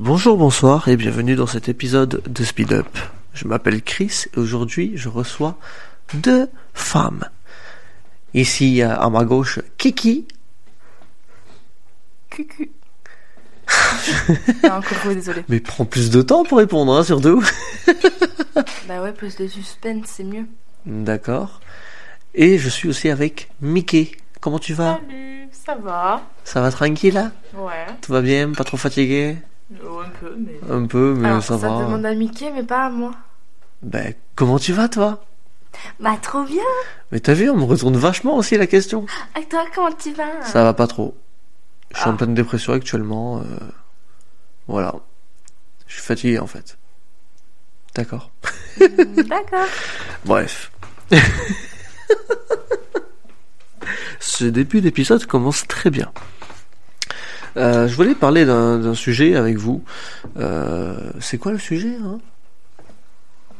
Bonjour, bonsoir et bienvenue dans cet épisode de Speed Up. Je m'appelle Chris et aujourd'hui je reçois deux femmes. Ici euh, à ma gauche, Kiki. Cucu. non, coucou, désolé. Mais prends plus de temps pour répondre, hein, surtout. Bah ouais, plus de suspense, c'est mieux. D'accord. Et je suis aussi avec Mickey. Comment tu vas? Salut, ça va? Ça va tranquille là? Ouais. Tout va bien Pas trop fatigué? Oh, un peu, mais. Un peu, mais Alors, ça, ça va. demande à Mickey, mais pas à moi. Ben, comment tu vas toi? Bah, trop bien. Mais t'as vu, on me retourne vachement aussi la question. Et toi, comment tu vas? Ça va pas trop. Je suis en Ah. pleine dépression actuellement. euh, Voilà. Je suis fatigué en fait. D'accord. Mm, D'accord. Bref. Ce début d'épisode commence très bien. Euh, je voulais parler d'un sujet avec vous. Euh, C'est quoi le sujet hein?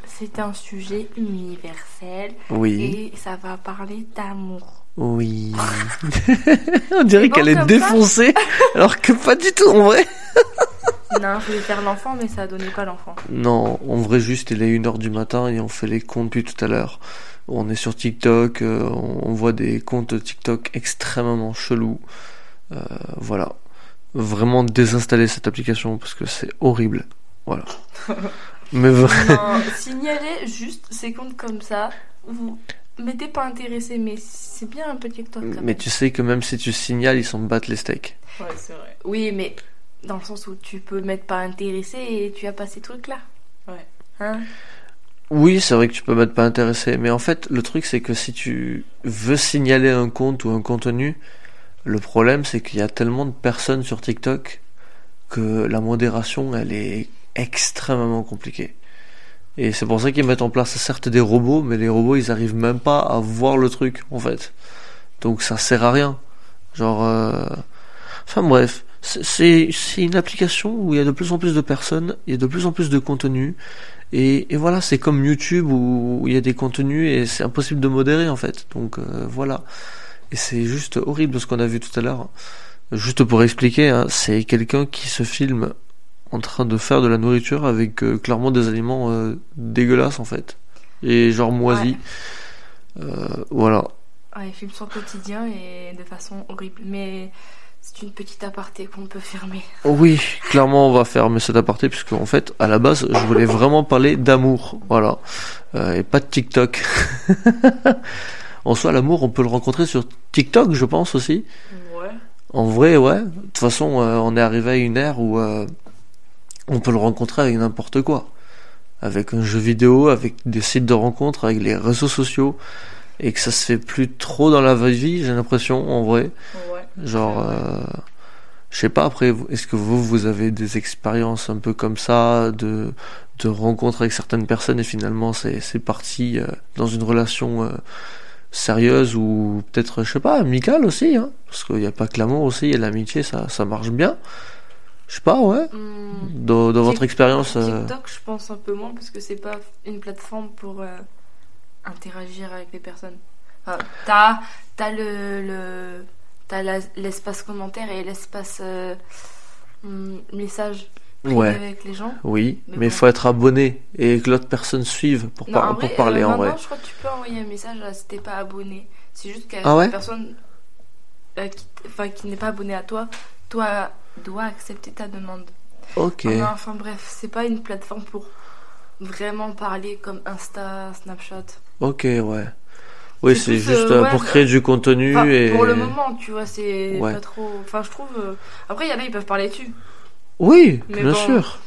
C'est un sujet universel Oui. et ça va parler d'amour. Oui. On dirait bon qu'elle est défoncée, alors que pas du tout en vrai. non, je voulais faire l'enfant, mais ça a donné pas l'enfant. Non, en vrai, juste, il est 1h du matin et on fait les comptes depuis tout à l'heure. On est sur TikTok, euh, on on voit des comptes TikTok extrêmement chelous. Euh, voilà. Vraiment désinstaller cette application parce que c'est horrible. Voilà. Mais vraiment. Non, signalez juste ces comptes comme ça. Vous mettez pas intéressé, mais c'est bien un peu TikTok quand Mais même. tu sais que même si tu signales, ils s'en battent les steaks. Ouais, c'est vrai. Oui, mais dans le sens où tu peux mettre pas intéressé et tu as pas ces trucs-là. Ouais. Hein? Oui, c'est vrai que tu peux mettre pas intéressé, mais en fait, le truc c'est que si tu veux signaler un compte ou un contenu, le problème c'est qu'il y a tellement de personnes sur TikTok que la modération, elle est extrêmement compliquée. Et c'est pour ça qu'ils mettent en place certes des robots, mais les robots ils arrivent même pas à voir le truc en fait. Donc ça sert à rien. Genre, euh... enfin bref, c'est- une application où il y a de plus en plus de personnes, il y a de plus en plus de contenu. Et, et voilà, c'est comme YouTube où il y a des contenus et c'est impossible de modérer en fait. Donc euh, voilà. Et c'est juste horrible ce qu'on a vu tout à l'heure. Juste pour expliquer, hein, c'est quelqu'un qui se filme en train de faire de la nourriture avec euh, clairement des aliments euh, dégueulasses en fait. Et genre moisis. Euh, voilà. Ouais, il filme son quotidien et de façon horrible. Mais c'est une petite aparté qu'on peut fermer. Oui, clairement on va fermer cet aparté puisque en fait à la base je voulais vraiment parler d'amour, voilà, et pas de TikTok. en soi l'amour on peut le rencontrer sur TikTok je pense aussi. Ouais. En vrai ouais, de toute façon euh, on est arrivé à une ère où euh, on peut le rencontrer avec n'importe quoi, avec un jeu vidéo, avec des sites de rencontres, avec les réseaux sociaux, et que ça se fait plus trop dans la vraie vie j'ai l'impression en vrai. Ouais. Genre, euh, je sais pas après, est-ce que vous, vous avez des expériences un peu comme ça, de, de rencontres avec certaines personnes et finalement c'est, c'est parti euh, dans une relation sérieuse ou peut-être, je sais pas, amicale aussi, hein, parce qu'il n'y a pas que l'amour aussi, il y a l'amitié, ça, ça marche bien. Je sais pas, ouais. Hmm. Dans, dans votre expérience. euh, TikTok, je pense un peu moins parce que c'est pas une plateforme pour euh, interagir avec les personnes. Enfin, t'as, t'as le, le t'as la- l'espace commentaire et l'espace euh, hum, message Ouais. avec les gens. Oui, Mais mais il bon. faut être abonné et que l'autre personne suive pour, Non, par- en pour vrai, parler euh, en maintenant, vrai. je crois que tu peux envoyer un message à si t'es pas abonné. C'est juste que Ah ouais personne euh, qui, enfin, qui n'est pas abonnée à toi, toi, doit accepter ta demande. Ok. Non, enfin bref, c'est pas une plateforme pour vraiment parler comme Insta, Snapchat. Ok, ouais. Oui, C'est juste euh, ouais, pour créer du contenu Enfin, et. Pour le moment, tu vois, c'est Ouais. pas trop. Enfin, je trouve. Après, il y en a, ils peuvent parler dessus. Oui, Mais bien bon, sûr.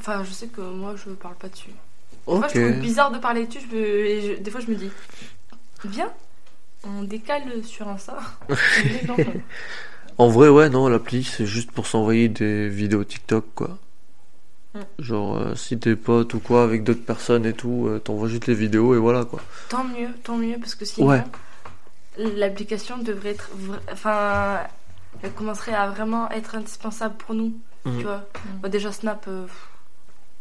Enfin, je sais que moi, je parle pas dessus. Des fois, Ok. je trouve bizarre de parler dessus. Je et je- Des fois, je me dis, viens, on décale sur met dans- En vrai, ouais, non, l'appli, c'est juste pour s'envoyer des vidéos TikTok, quoi. Mm. Genre, euh, si t'es pote ou quoi avec d'autres personnes et tout, euh, t'envoies juste les vidéos et voilà, quoi. Tant mieux, tant mieux, parce que sinon, Ouais. l'application devrait être. vra- Enfin, elle commencerait à vraiment être indispensable pour nous. Mhm. Tu vois, Bon, déjà Snap, euh,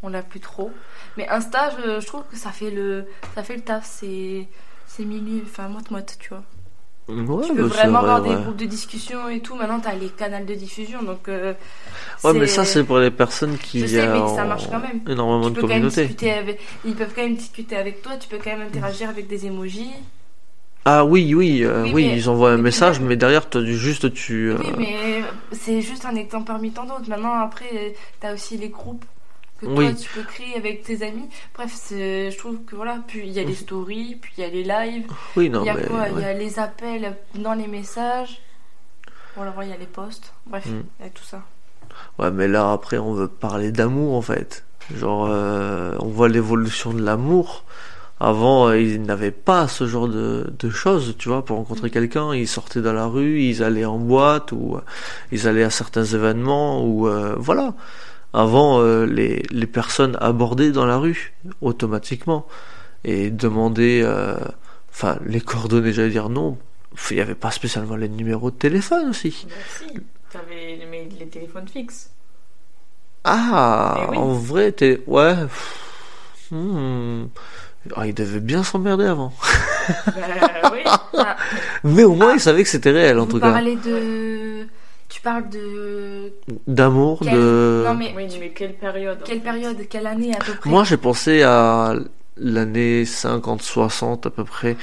on l'a plus trop. Mais Insta, je, je trouve que ça fait le, ça fait le taf. C'est, c'est milieu, enfin moite moite, tu vois. Ouais, tu peux bah, vraiment vrai, avoir des ouais. groupes de discussion et tout. Maintenant, t'as les canaux de diffusion, donc. euh, Ouais, mais ça, c'est pour les personnes qui Je sais, mais ont ça marche quand même. énormément Tu de peux quand même communautés. discuter avec... Ils peuvent quand même discuter avec toi, tu peux quand même interagir avec des emojis. Ah oui, oui, euh, Oui, oui, mais- ils envoient un message, mais derrière, du- juste tu. euh, Oui, mais c'est juste un exemple parmi tant d'autres. Maintenant, après, t'as aussi les groupes que toi, Oui. tu peux créer avec tes amis. Bref, c'est- je trouve que voilà, puis il y a les stories, puis il y a les lives, Oui, non, il y a mais. quoi? Il y a les appels dans les messages. Voilà, il y a les posts. Bref, Mm. il y a tout ça. Ouais, mais là, après, on veut parler d'amour, en fait. Genre, euh, on voit l'évolution de l'amour. Avant, euh, ils n'avaient pas ce genre de, de choses, tu vois, pour rencontrer quelqu'un. Ils sortaient dans la rue, ils allaient en boîte, ou euh, ils allaient à certains événements, ou euh, voilà. Avant, euh, les, les personnes abordaient dans la rue, automatiquement, et demandaient, euh, enfin, les coordonnées, j'allais dire non. Il n'y avait pas spécialement les numéros de téléphone aussi. Bah si, t'avais mais les téléphones fixes. Ah, oui. en vrai, t'es. Ouais. hmm. Ah, il devait bien s'emmerder avant. bah oui. Ah, Mais au moins, il savait que c'était réel, en vous tout cas. de. Tu parles de. D'amour, de. Non, mais. Oui, mais quelle période Quelle fait période Quelle année à peu près Moi, j'ai pensé à l'année 50-60 à peu près.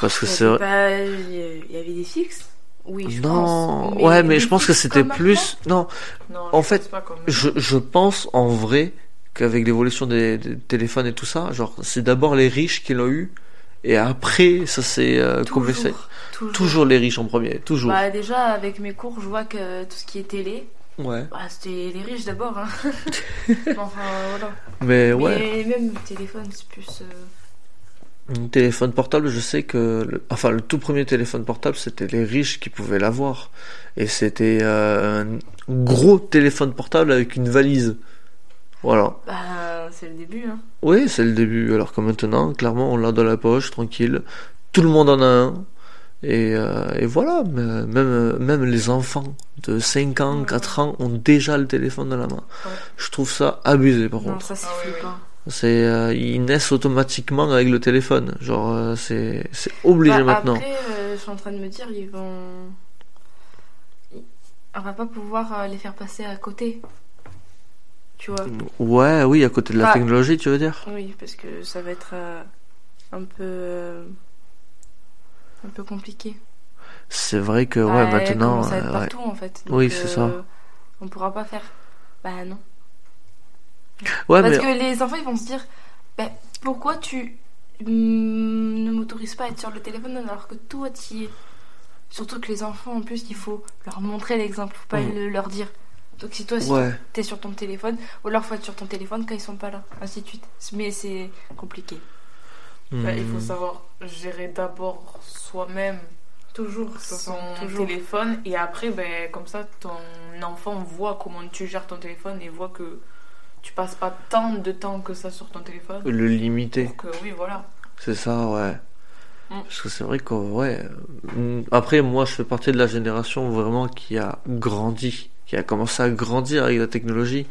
Parce que Il y c'est pas- Il y avait des fixes? Oui, je Non, pense. ouais, mais je pense que c'était plus. Non, Non, En je fait, je, je pense en vrai qu'avec l'évolution des, des téléphones et tout ça, genre, c'est d'abord les riches qui l'ont eu. Et après, ça s'est euh. Toujours, toujours. Les riches en premier, toujours. Bah, déjà, avec mes cours, je vois que tout ce qui est télé, Ouais. bah, c'était les riches d'abord. Hein. enfin, voilà. Mais ouais. Mais même le téléphone, c'est plus. euh, Un téléphone portable, je sais que, le- enfin, le tout premier téléphone portable, c'était les riches qui pouvaient l'avoir. Et c'était euh, un gros téléphone portable avec une valise. Voilà. Bah, c'est le début. Hein. Oui, c'est le début. Alors que maintenant, clairement, on l'a dans la poche, tranquille. Tout le monde en a un. Et, euh, et voilà, mais même, même les enfants de 5 ans, 4 ans ont déjà le téléphone dans la main. Ouais. Je trouve ça abusé par Non, contre. ça, c'est Ah oui. C'est, euh, ils naissent automatiquement avec le téléphone. Genre, euh, c'est, c'est obligé Bah, maintenant. Après, euh, je suis en train de me dire, ils vont. On va pas pouvoir les faire passer à côté. Tu vois Ouais, oui, à côté de la Bah. technologie, tu veux dire Oui, parce que ça va être euh, un peu. euh, un peu compliqué. C'est vrai que, Bah, ouais, elle maintenant. commence à être euh, ouais. partout en fait. Oui, c'est ça. On pourra pas faire. Bah non. Ouais, Parce mais que les enfants ils vont se dire bah, pourquoi tu mm, ne m'autorises pas à être sur le téléphone alors que toi tu y es? Surtout que les enfants en plus il faut leur montrer l'exemple, faut pas Mm. le- leur dire. Donc si toi si Ouais. t'es sur ton téléphone, ou alors faut être sur ton téléphone quand ils sont pas là, ainsi de suite. Mais c'est compliqué. Bah, il Hmm. faut savoir gérer d'abord soi-même Toujours. son toujours. téléphone et après, ben, comme ça, ton enfant voit comment tu gères ton téléphone et voit que tu passes pas tant de temps que ça sur ton téléphone. Le limiter. Donc, oui, voilà. C'est ça, ouais. Mm. Parce que c'est vrai que, ouais. euh, Après, moi, je fais partie de la génération vraiment qui a grandi, qui a commencé à grandir avec la technologie.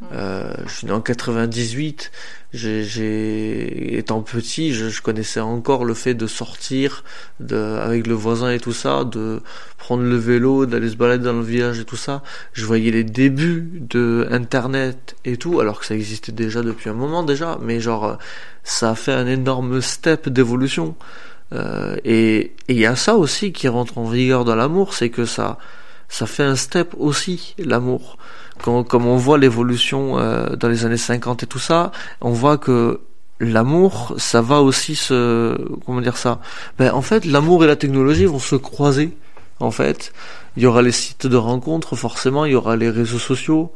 Mm. Euh, je suis né en 98. J'ai, étant petit, je, je connaissais encore le fait de sortir de, avec le voisin et tout ça, de prendre le vélo, d'aller se balader dans le village et tout ça. Je voyais les débuts de Internet et tout, alors que ça existait déjà depuis un moment déjà, mais genre, ça a fait un énorme step d'évolution. Euh, et il y a ça aussi qui rentre en vigueur dans l'amour, c'est que ça, ça fait un step aussi, l'amour. Quand, comme on voit l'évolution euh, dans les années 50 et tout ça, on voit que l'amour, ça va aussi se... Comment dire ça? Ben, En fait, l'amour et la technologie vont se croiser. En fait, il y aura les sites de rencontres, forcément, il y aura les réseaux sociaux,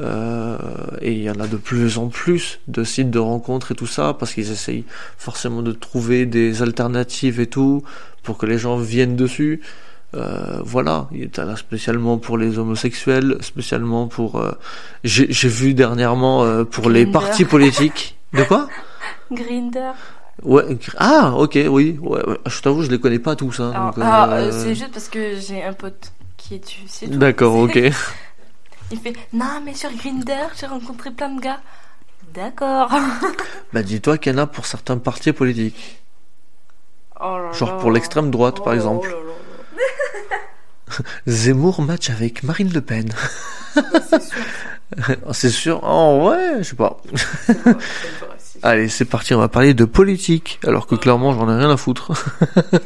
euh, et il y en a de plus en plus de sites de rencontres et tout ça, parce qu'ils essayent forcément de trouver des alternatives et tout, pour que les gens viennent dessus. Euh, voilà, il est là spécialement pour les homosexuels, spécialement pour. euh, J'ai vu dernièrement euh, pour les partis politiques. De quoi? Grinder. Ouais. Ah, ok, oui. Ouais, ouais. Je t'avoue, je les connais pas tous. Hein, ah, euh, euh, c'est juste parce que j'ai un pote qui est dessus. D'accord, ok. Il fait Non, mais sur Grinder, j'ai rencontré plein de gars. D'accord. bah, dis-toi qu'il y en a pour certains partis politiques. Oh là Genre là. pour l'extrême droite, par Oh, exemple. oh là Zemmour match avec Marine Le Pen. c'est sûr. Oh, C'est sûr. Oh ouais, je sais pas. Vrai. Allez, c'est parti, on va parler de politique, alors que clairement j'en ai rien à foutre.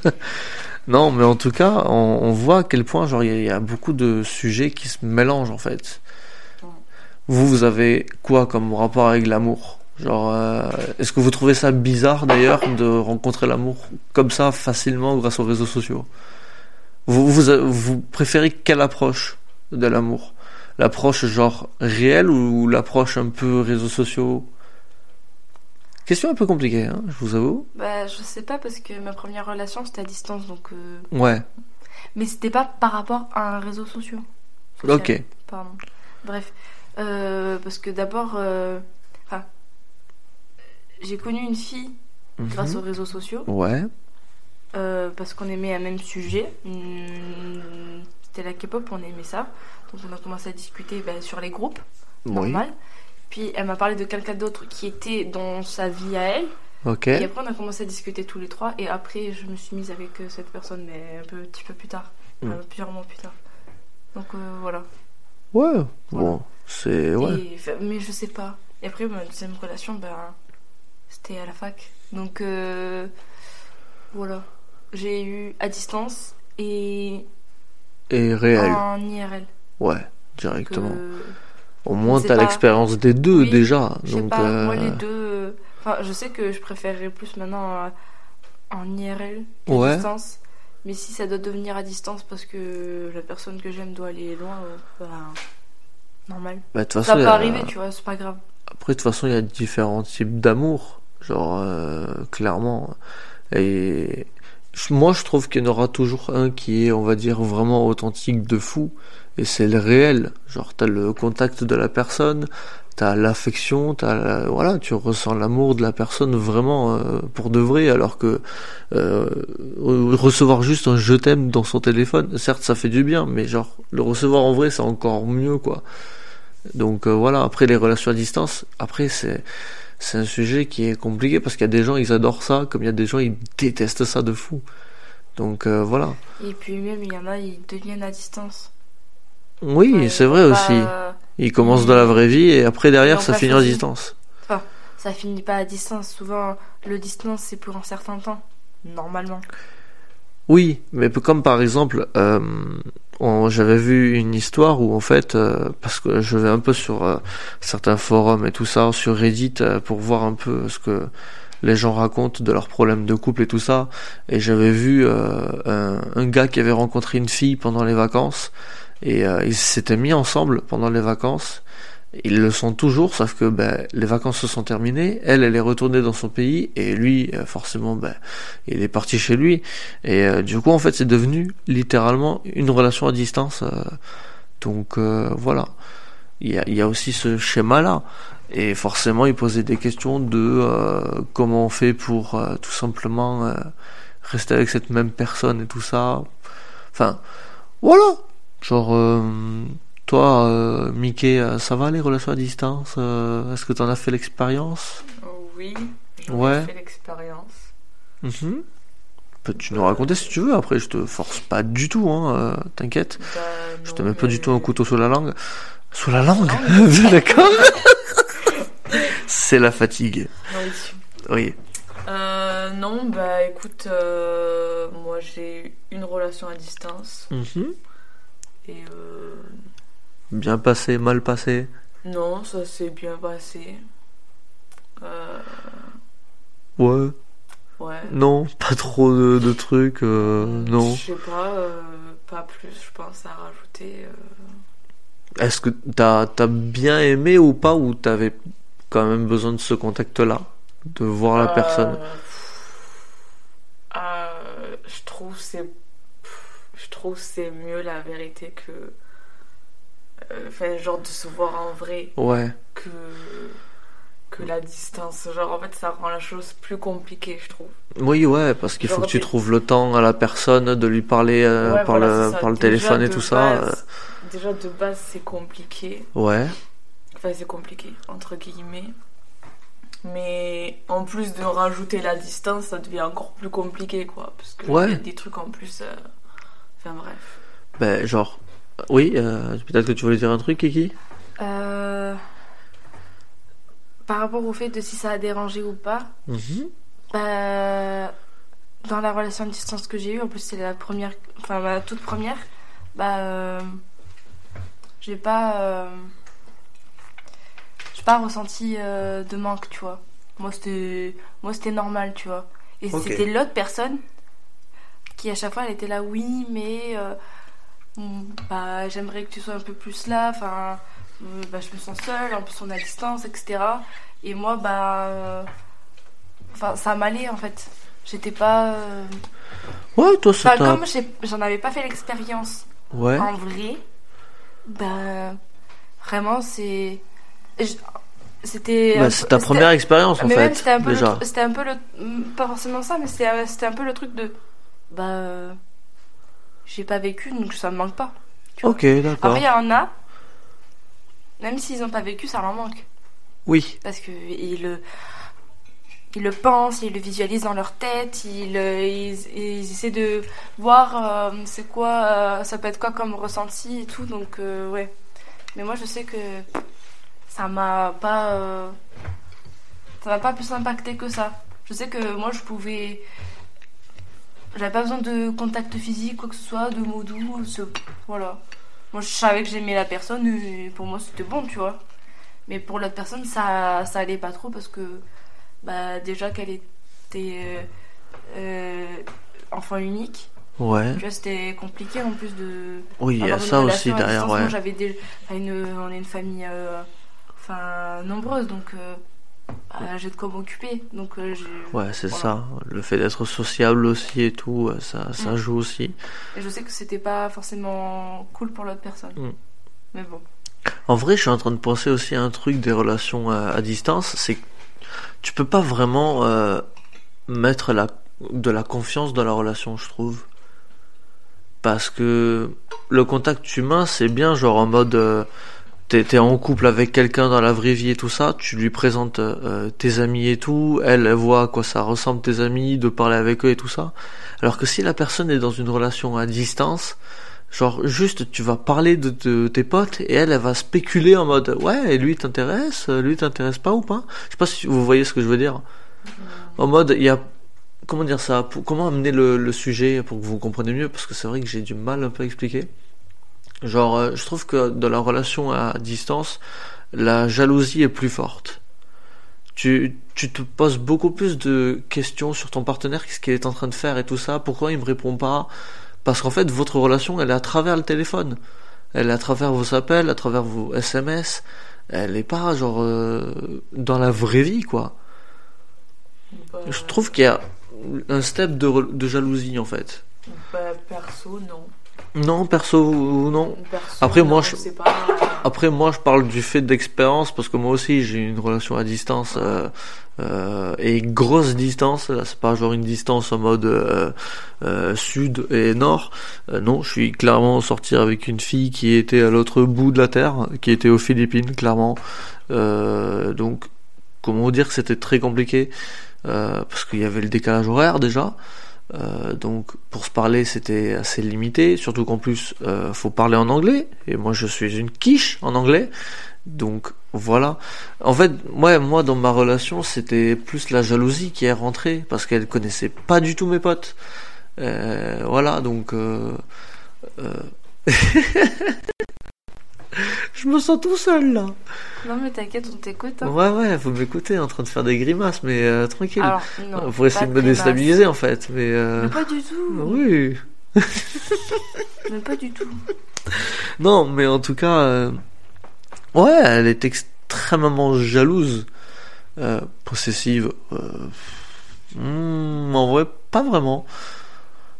non, mais en tout cas, on, on voit à quel point genre il y, a- il y a beaucoup de sujets qui se mélangent en fait. Ouais. Vous, vous avez quoi comme rapport avec l'amour? Genre, euh, est-ce que vous trouvez ça bizarre d'ailleurs de rencontrer l'amour comme ça facilement grâce aux réseaux sociaux? Vous, vous, vous préférez quelle approche de l'amour? L'approche genre réelle ou l'approche un peu réseaux sociaux? Question un peu compliquée, hein, je vous avoue. Bah, je sais pas parce que ma première relation c'était à distance donc. euh, Ouais, Mais c'était pas par rapport à un réseau social. social, ok. Pardon. Bref. Euh, parce que d'abord. euh, Enfin. J'ai connu une fille grâce Mhm. aux réseaux sociaux. Ouais, euh, parce qu'on aimait un même sujet. C'était la K-pop, on aimait ça. Donc on a commencé à discuter bah, sur les groupes, oui, normal. Puis elle m'a parlé de quelqu'un d'autre qui était dans sa vie à elle. Et après on a commencé à discuter tous les trois. Et après je me suis mise avec euh, cette personne, mais un peu, petit peu plus tard. Mm. Enfin, plusieurs mois plus tard. Donc euh, voilà. Ouais, Voilà. bon, c'est... Ouais. Et- mais je sais pas. Et après ma deuxième relation, ben, c'était à la fac. Donc euh, voilà. J'ai eu à distance et Et réel, en IRL. ouais, directement. que- Au moins, t'as pas- l'expérience des deux Oui, déjà. Donc, pas, moi euh, les deux. euh, Enfin, je sais que je préférerais plus maintenant euh, en IRL qu'à Ouais. distance. Mais si ça doit devenir à distance parce que la personne que j'aime doit aller loin, euh, bah, normal. bah, Ça peut a- arriver, tu vois, c'est pas grave. Après, de toute façon, il y a différents types d'amour. Genre, euh, clairement. Et moi, je trouve qu'il y en aura toujours un qui est, on va dire, vraiment authentique de fou. Et c'est le réel. Genre, t'as le contact de la personne, t'as l'affection, t'as, la- voilà, tu ressens l'amour de la personne vraiment euh, pour de vrai. Alors que euh, recevoir juste un je t'aime dans son téléphone, certes, ça fait du bien, mais genre, le recevoir en vrai, c'est encore mieux, quoi. Donc euh, voilà, après les relations à distance, après c'est c'est un sujet qui est compliqué parce qu'il y a des gens ils adorent ça, comme il y a des gens ils détestent ça de fou. Donc euh, voilà. Et puis même, il y en a, ils deviennent à distance. Oui, c'est vrai aussi. Ils commencent dans la vraie vie et après derrière ça finit à distance. Ça finit pas à distance. Souvent, le distance, c'est pour un certain temps. Normalement. Oui, mais comme par exemple, euh, j'avais vu une histoire où en fait, euh, parce que je vais un peu sur euh, certains forums et tout ça, sur Reddit, pour voir un peu ce que les gens racontent de leurs problèmes de couple et tout ça, et j'avais vu un, gars qui avait rencontré une fille pendant les vacances, et ils s'étaient mis ensemble pendant les vacances. Ils le sont toujours, sauf que ben, les vacances se sont terminées, elle, elle est retournée dans son pays, et lui, euh, forcément, ben, il est parti chez lui. Et euh, du coup, en fait, c'est devenu littéralement une relation à distance. euh, donc euh, voilà, il y a, y a aussi ce schéma-là. Et forcément, il posait des questions de euh, comment on fait pour tout simplement rester avec cette même personne et tout ça. Enfin, voilà. Genre, toi, euh, Mickey, euh, ça va les relations à distance euh, Est-ce que tu en as fait l'expérience? Oui, j'en Ouais. ai fait l'expérience. Mhm. Peux-tu nous raconter si tu veux Après, je te force pas du tout, hein, t'inquiète. Bah, Je te mets pas du tout un couteau sous la langue. Sous la langue D'accord? C'est la fatigue. Oui. Oui. Euh, non, bah écoute, euh, moi j'ai une relation à distance Mhm. et euh, Bien passé, mal passé. non, ça s'est bien passé. Euh, Ouais. ouais. Non, pas trop de, de trucs. euh, non. Je sais pas, euh, pas plus, je pense, à rajouter. euh. Est-ce que t'as as bien aimé ou pas Ou t'avais quand même besoin de ce contact-là De voir la personne? euh, je trouve c'est je trouve c'est mieux la vérité que enfin genre de se voir en vrai Ouais. que que la distance genre en fait ça rend la chose plus compliquée je trouve Oui, ouais, parce qu'il faut que tu trouves le temps à la personne de lui parler euh, Ouais, par, voilà, le, par le Déjà, téléphone et tout ça. base- déjà de base c'est compliqué euh, Ouais. enfin c'est compliqué entre guillemets Mais en plus de rajouter la distance, ça devient encore plus compliqué, quoi. Parce que Ouais. y a des trucs en plus. euh, Enfin bref. Ben, genre, oui, euh, peut-être que tu voulais dire un truc, Kiki Euh, Par rapport au fait de si ça a dérangé ou pas, Mhm. bah, dans la relation à distance que j'ai eue, en plus c'est la première, enfin ma toute première, bah, euh, j'ai pas, j'ai pas ressenti de manque, tu vois. Moi c'était, moi c'était normal, tu vois. Et c'était l'autre personne qui à chaque fois elle était là, oui, mais bah, j'aimerais que tu sois un peu plus là, enfin, euh, bah, je me sens seule, en plus on est à distance, etc. Et moi, bah, euh, enfin, ça m'allait en fait. J'étais pas. euh, Ouais, toi, ça Enfin, t'a... comme j'ai- j'en avais pas fait l'expérience Ouais. en vrai, bah, vraiment, c'est. je- C'était. Bah, c'est ta c'était- première expérience, en mais fait, c'était un peu déjà. le, c'était un peu le pas forcément ça mais c'était euh, c'était un peu le truc de bah euh, j'ai pas vécu donc ça me manque pas. Ok, d'accord. après il y en a même s'ils ont pas vécu ça leur manque Oui, parce que ils le ils le pensent ils le visualisent dans leur tête ils euh, ils, ils essaient de voir euh, c'est quoi euh, ça peut être quoi comme ressenti et tout donc euh, ouais mais moi je sais que ça m'a pas ça m'a pas plus impacté que ça je sais que moi je pouvais j'avais pas besoin de contact physique quoi que ce soit de mots doux ce- voilà moi je savais que j'aimais la personne et pour moi c'était bon tu vois mais pour l'autre personne ça ça allait pas trop parce que bah déjà qu'elle était euh, euh, enfant unique ouais. tu vois c'était compliqué en plus de Oui, il y a ça aussi derrière, distance. Moi, ouais. j'avais des, enfin, une, on est une famille, euh, enfin nombreuse, donc euh, bah, j'ai de quoi m'occuper. Donc euh, Ouais, c'est voilà. ça. Le fait d'être sociable aussi et tout, euh, ça, ça Mm. joue aussi. Et je sais que c'était pas forcément cool pour l'autre personne. Mm. Mais bon. En vrai, je suis en train de penser aussi à un truc des relations à, à distance, c'est que tu peux pas vraiment euh, mettre la, de la confiance dans la relation, je trouve. Parce que le contact humain, c'est bien, genre en mode, euh, t'es en couple avec quelqu'un dans la vraie vie et tout ça, tu lui présentes euh, tes amis et tout, elle, elle voit à quoi ça ressemble tes amis, de parler avec eux et tout ça. Alors que si la personne est dans une relation à distance, Genre juste tu vas parler de, de tes potes et elle elle va spéculer en mode ouais et lui t'intéresse, euh, lui t'intéresse pas ou pas? Je sais pas si vous voyez ce que je veux dire. En mode il y a comment dire ça pour- Comment amener le, le sujet pour que vous compreniez mieux? Parce que c'est vrai que j'ai du mal un peu à expliquer. Genre euh, je trouve que dans la relation à distance la jalousie est plus forte. Tu, tu te poses beaucoup plus de questions sur ton partenaire, qu'est-ce qu'il est en train de faire et tout ça, pourquoi il me répond pas, parce qu'en fait, votre relation, elle est à travers le téléphone. Elle est à travers vos appels, à travers vos SMS. Elle est pas, genre, euh, dans la vraie vie, quoi. Bah, Je trouve qu'il y a un step de, de jalousie, en fait. bah, perso, non. Non, perso, non. Perso, Après, moi, non, je- sais pas. Après, moi, je parle du fait d'expérience, parce que moi aussi, j'ai une relation à distance, euh, euh, et grosse distance. Là, c'est pas genre une distance en mode euh, euh, sud et nord. Euh, non, je suis clairement sorti avec une fille qui était à l'autre bout de la terre, qui était aux Philippines, clairement. Euh, donc, comment vous dire que c'était très compliqué, euh, parce qu'il y avait le décalage horaire déjà. Euh, donc pour se parler c'était assez limité, surtout qu'en plus euh, faut parler en anglais et moi je suis une quiche en anglais, donc voilà. En fait, ouais, moi dans ma relation c'était plus la jalousie qui est rentrée parce qu'elle connaissait pas du tout mes potes. Euh, voilà donc. Je me sens tout seul là. Non mais t'inquiète, on t'écoute. hein. Ouais ouais, faut m'écouter en train de faire des grimaces mais euh, tranquille. Alors non. pour essayer de me déstabiliser en fait, mais. Euh... Mais pas du tout. Oui. Mais pas du tout. Non, mais en tout cas, euh, ouais, elle est extrêmement jalouse, possessive. Hmm, en vrai, pas vraiment.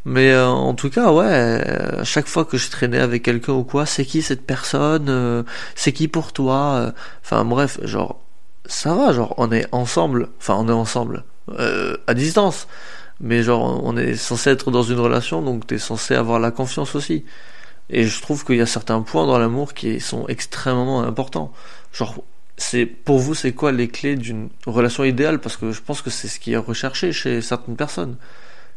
Mais euh, en tout cas, ouais, euh, chaque fois que je traînais avec quelqu'un ou quoi, c'est qui cette personne euh, C'est qui pour toi euh, Enfin bref, genre, ça va, genre, on est ensemble. Enfin, on est ensemble, à distance. Mais genre, on est censé être dans une relation, donc t'es censé avoir la confiance aussi. Et je trouve qu'il y a certains points dans l'amour qui sont extrêmement importants. Genre, c'est pour vous, c'est quoi les clés d'une relation idéale? Parce que je pense que c'est ce qui est recherché chez certaines personnes.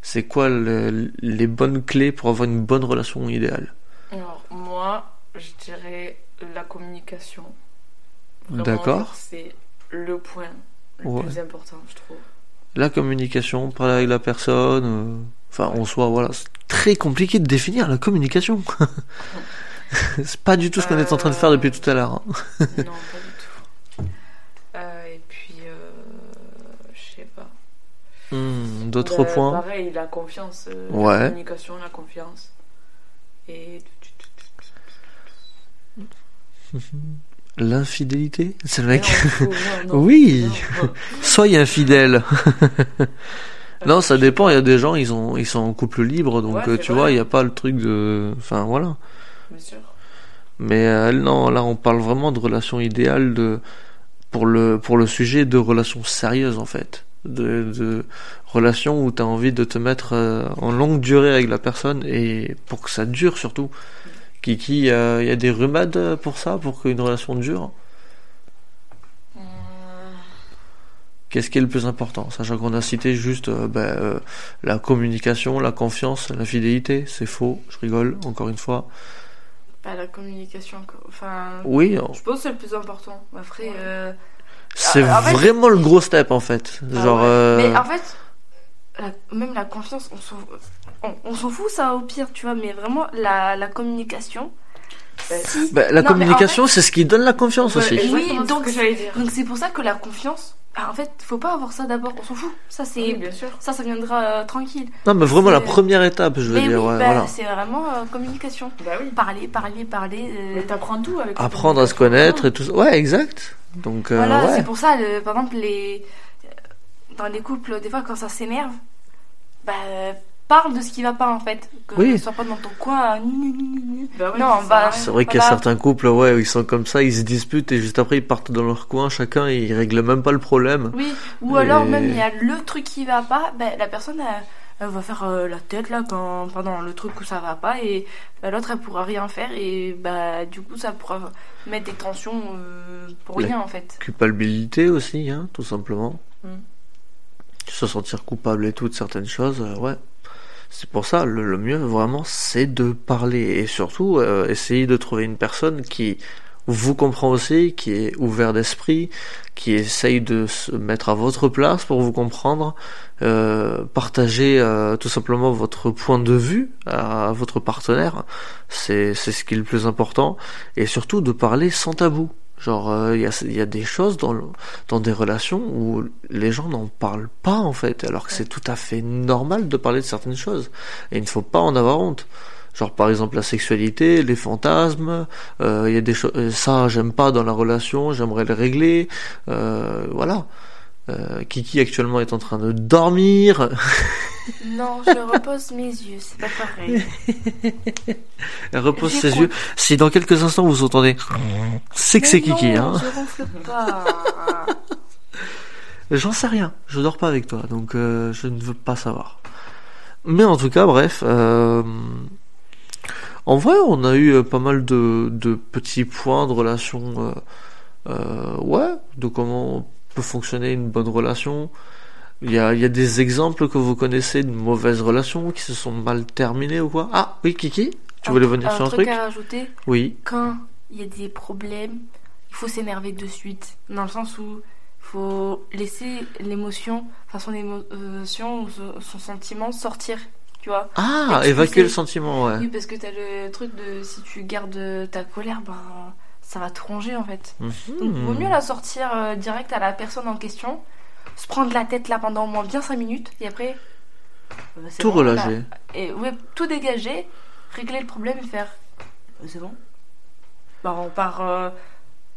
C'est quoi le- les bonnes clés pour avoir une bonne relation idéale Alors, moi, je dirais la communication. D'accord. C'est le point le Ouais. plus important, je trouve. La communication, parler avec la personne. euh, Enfin, en soi, voilà, c'est très compliqué de définir la communication. c'est pas du tout ce qu'on est en train de faire depuis tout à l'heure. hein. non, pas du tout. Euh, et puis, euh, je sais pas. Hmm, D'autres Bah, points Pareil, la confiance. euh, Ouais. La communication, la confiance. Et. L'infidélité C'est le mec. Non, non, non, Oui. Soyez infidèle. non, ça dépend. Il y a des gens, ils ont, ils sont en couple libre, donc Ouais, euh, tu vrai. vois, il n'y a pas le truc de. Enfin, voilà. Bien sûr. Mais euh, non, là, on parle vraiment de relations idéales de pour le pour le sujet de relations sérieuses en fait, de, de relations où tu as envie de te mettre euh, en longue durée avec la personne et pour que ça dure surtout. Kiki, euh, il y a des remèdes pour ça, pour qu'une relation dure? Hum, Qu'est-ce qui est le plus important? Sachant qu'on a cité juste euh, ben, euh, la communication, la confiance, la fidélité. C'est faux, je rigole, encore une fois. Pas la communication. Enfin, Oui, je pense que c'est le plus important. Après, euh, c'est fait- vraiment le gros step en fait. ah Genre, ouais. euh, Mais en fait, la- même la confiance, on s'en on, on s'en fout ça au pire, tu vois. Mais vraiment, la, la communication. Si- ben, la Non, mais en communication, c'est ce qui donne la confiance Ouais, aussi. Oui, donc- c'est pour ça que la confiance, ah, en fait, faut pas avoir ça d'abord. On s'en fout. Ça c'est, Oui, bien sûr. ça, ça viendra euh, tranquille. Non, mais vraiment la première étape, je veux Mais dire. oui, ouais, bah, voilà. c'est vraiment euh, communication. Bah oui. Parler, parler, parler. euh, Mais t'apprends tout avec Apprendre à se connaître et tout ça. Ouais, exact. Donc, euh, Voilà, ouais. c'est pour ça, le- par exemple, les... dans les couples, des fois, quand ça s'énerve, bah, euh, parle de ce qui va pas, en fait. Que Oui. sois pas dans ton coin. euh. Bah oui, Non, bah. C'est vrai qu'il y a certains couples, ouais, où ils sont comme ça, ils se disputent et juste après ils partent dans leur coin, chacun, et ils règlent même pas le problème. Oui, ou Et- alors même il y a le truc qui va pas, bah, la personne elle, elle va faire euh, la tête là quand, pendant le truc où ça va pas et bah, l'autre elle pourra rien faire et bah du coup ça pourra mettre des tensions euh, pour La- rien en fait. Culpabilité aussi, hein, tout simplement. Mm. Se sentir coupable et tout de certaines choses, euh, ouais. C'est pour ça, le, le mieux vraiment, c'est de parler et surtout euh, essayer de trouver une personne qui vous comprend aussi, qui est ouvert d'esprit, qui essaye de se mettre à votre place pour vous comprendre, euh, partager tout simplement votre point de vue à, votre partenaire, c'est ce qui est le plus important, et surtout de parler sans tabou. Genre, euh, il y, a, il y a des choses dans, le- dans des relations où les gens n'en parlent pas en fait, alors que c'est tout à fait normal de parler de certaines choses, et il ne faut pas en avoir honte. Genre par exemple la sexualité, les fantasmes, euh, il y a des choses, euh, ça j'aime pas dans la relation, j'aimerais le régler, euh, voilà. Euh, Kiki actuellement est en train de dormir. Non, je repose mes yeux, c'est pas pareil. Elle repose ses yeux. Si dans quelques instants vous entendez, c'est que c'est Kiki, hein. Je ronfle pas. J'en sais rien. Je dors pas avec toi, donc euh, je ne veux pas savoir. Mais en tout cas, bref. euh, En vrai, on a eu pas mal de, de petits points de relation. euh, ouais, de comment peut fonctionner une bonne relation. Il y a, il y a des exemples que vous connaissez de mauvaises relations qui se sont mal terminées ou quoi? Ah, oui, Kiki Tu voulais venir sur un truc à rajouter Oui. quand il y a des problèmes, il faut s'énerver de suite. Dans le sens où il faut laisser l'émotion, enfin son émotion ou son, sentiment sortir, tu vois. Ah, évacuer le sentiment, ouais. Oui, parce que t'as le truc de si tu gardes ta colère, ben ça va te ronger en fait. Donc Mhm. vaut mieux la sortir euh, direct à la personne en question, se prendre la tête là pendant au moins bien 5 minutes et après euh, Tout bon, là. relâcher. Et ouais, tout dégager, régler le problème et faire euh, c'est bon. Bah, on part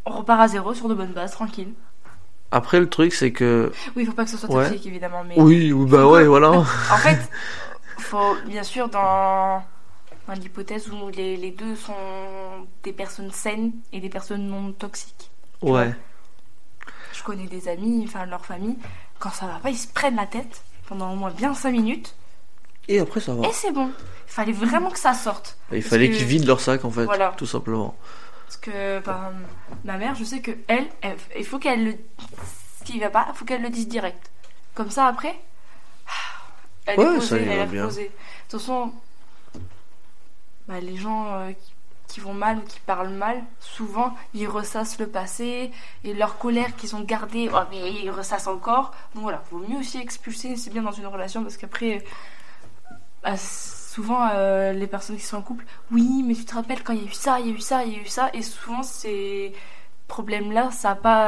on repart à zéro sur de bonnes bases, tranquille. Après, le truc, c'est que. Oui, il faut pas que ce soit Ouais. toxique évidemment, mais Oui, oui, bah ouais, voilà. en fait, faut bien sûr dans, dans l'hypothèse où les, les deux sont des personnes saines et des personnes non toxiques. Ouais. Je connais des amis, enfin leur famille, quand ça va pas, ils se prennent la tête pendant au moins bien 5 minutes Et après, ça va. et c'est bon. Il fallait vraiment que ça sorte. Il fallait qu'ils vident leur sac, en fait. Voilà. Tout simplement. Parce que exemple, ma mère, je sais que elle, elle- il faut qu'elle le ce qui va pas, il faut qu'elle le dise direct. Comme ça après, elle Ouais, est ça posée, ira elle est bien. posée. De toute façon, bah, les gens euh, qui, vont mal ou qui parlent mal, souvent ils ressassent le passé et leur colère qu'ils ont gardée, ils ressassent encore. Donc voilà, vaut mieux aussi expulser, c'est bien dans une relation parce qu'après, bah, souvent euh, les personnes qui sont en couple, oui, mais tu te rappelles quand il y a eu ça, il y a eu ça, il y a eu ça, et souvent ces problèmes-là,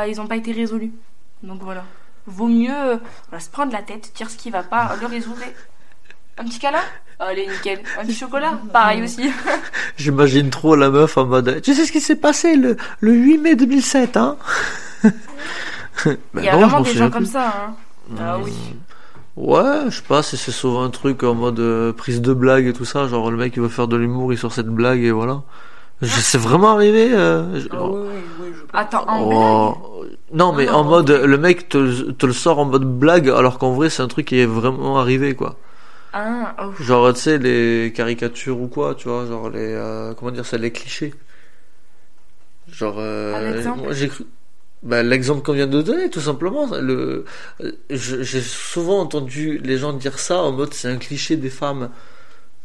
ils n'ont pas été résolus. Donc voilà, vaut mieux euh, se prendre la tête, dire ce qui va pas, le résoudre. Un petit câlin Allez, nickel. Un petit chocolat Pareil aussi. J'imagine trop la meuf en mode Tu sais ce qui s'est passé le, le 8 mai 2007, hein? Ben Il y a non, vraiment m'en des gens comme ça. Hein. Ah oui. Ouais, je sais pas si c'est souvent un truc en mode euh, prise de blague et tout ça. Genre le mec il veut faire de l'humour, il sort cette blague et voilà. C'est vraiment arrivé euh, je- Ah oui, oui, oui, je pense. Attends, en Oh, Non, mais non, en mode, le mec te, te le sort en mode blague, alors qu'en vrai, c'est un truc qui est vraiment arrivé, quoi. Ah, oh. Genre, tu sais, les caricatures ou quoi, tu vois, genre les, euh, comment dire ça, les clichés. Genre, euh, j'ai cru, bah, l'exemple qu'on vient de donner, tout simplement. Le, j'ai souvent entendu les gens dire ça en mode, c'est un cliché des femmes.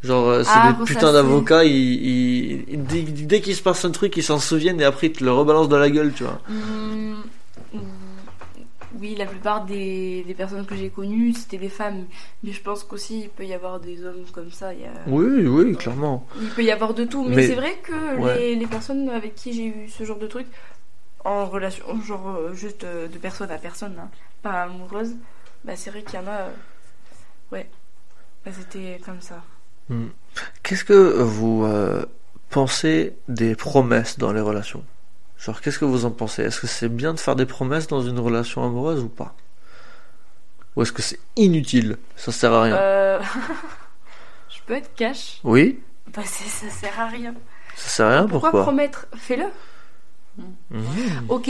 Genre, euh, c'est Ah, des putains d'avocats, ils, ils- ils- dès, dès qu'il se passe un truc, ils s'en souviennent et après ils te le rebalancent dans la gueule, tu vois. Hmm, oui, la plupart des, des personnes que j'ai connues, c'était des femmes. Mais je pense qu'aussi, il peut y avoir des hommes comme ça. Il, y a- Oui, oui, clairement. il peut y avoir de tout. Mais, Mais- c'est vrai que Ouais. les, les personnes avec qui j'ai eu ce genre de truc, en relation, genre euh, juste euh, de personne à personne, hein, pas amoureuse, bah, c'est vrai qu'il y en a. euh, ouais. Bah, c'était comme ça. Hmm. Qu'est-ce que vous euh, pensez des promesses dans les relations? Genre, qu'est-ce que vous en pensez? Est-ce que c'est bien de faire des promesses dans une relation amoureuse ou pas? Ou est-ce que c'est inutile? Ça sert à rien. Euh, je peux être cash? Oui bah, Ça sert à rien. Ça sert à rien Pourquoi, Pourquoi, promettre? Fais-le. Mhm. Ok,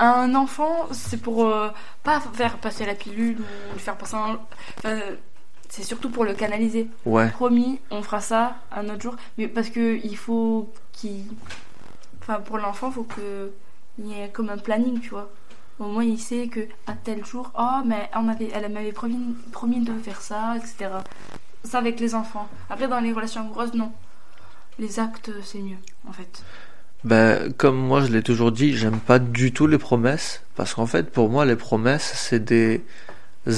un enfant, c'est pour euh, pas faire passer la pilule ou lui faire passer un. enfin, c'est surtout pour le canaliser. Ouais. Promis, on fera ça un autre jour. Mais parce que il faut qu'il. Enfin, pour l'enfant, faut que il y ait comme un planning, tu vois. Au moins, il sait que à tel jour, oh, mais on avait, elle m'avait promis, promis de faire ça, etc. Ça avec les enfants. Après, dans les relations amoureuses, non. Les actes, c'est mieux, en fait. Ben, comme moi je l'ai toujours dit, j'aime pas du tout les promesses. Parce qu'en fait, pour moi, les promesses, c'est des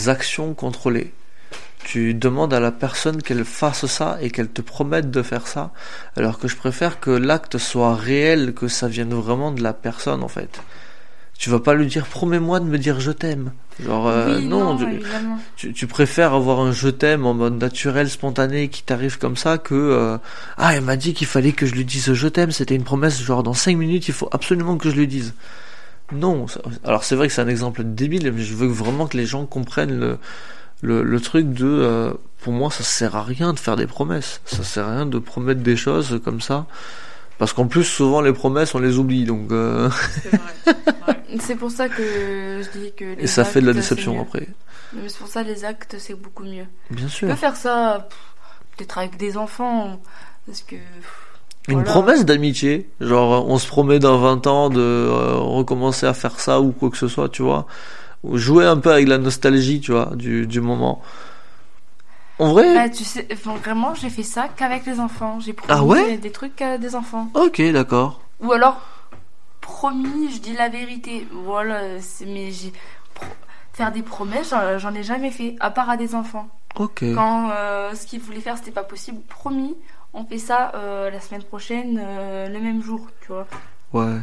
actions contrôlées. Tu demandes à la personne qu'elle fasse ça et qu'elle te promette de faire ça. Alors que je préfère que l'acte soit réel, que ça vienne vraiment de la personne, en fait. Tu vas pas lui dire, promets-moi de me dire je t'aime. Genre, euh, oui, non, non, tu- tu, tu préfères avoir un je t'aime en mode naturel, spontané, qui t'arrive comme ça que euh, ah elle m'a dit qu'il fallait que je lui dise je t'aime, c'était une promesse genre dans 5 minutes il faut absolument que je lui dise. Non, alors c'est vrai que c'est un exemple débile, mais je veux vraiment que les gens comprennent le le, le truc de euh, pour moi ça sert à rien de faire des promesses, ça sert à rien de promettre des choses comme ça. Parce qu'en plus, souvent, les promesses, on les oublie, donc euh, C'est vrai. Ouais. C'est pour ça que je dis que. les et ça fait de la déception après. Mais c'est pour ça les actes, c'est beaucoup mieux. Bien Tu peux sûr. faire ça peut-être avec des enfants, parce que. Une Voilà. promesse d'amitié, genre on se promet dans 20 ans de euh, recommencer à faire ça ou quoi que ce soit, tu vois. Ou jouer un peu avec la nostalgie, tu vois, du, du moment. En vrai, Bah, tu sais, enfin, vraiment, j'ai fait ça qu'avec les enfants. J'ai promis Ah ouais des trucs à des enfants. ok, d'accord. Ou alors, promis, je dis la vérité. Voilà, mais j'ai. pro- Faire des promesses, j'en j'en ai jamais fait, à part à des enfants. Ok. Quand euh, ce qu'ils voulaient faire, c'était pas possible, promis, on fait ça euh, la semaine prochaine, euh, le même jour, tu vois. Ouais.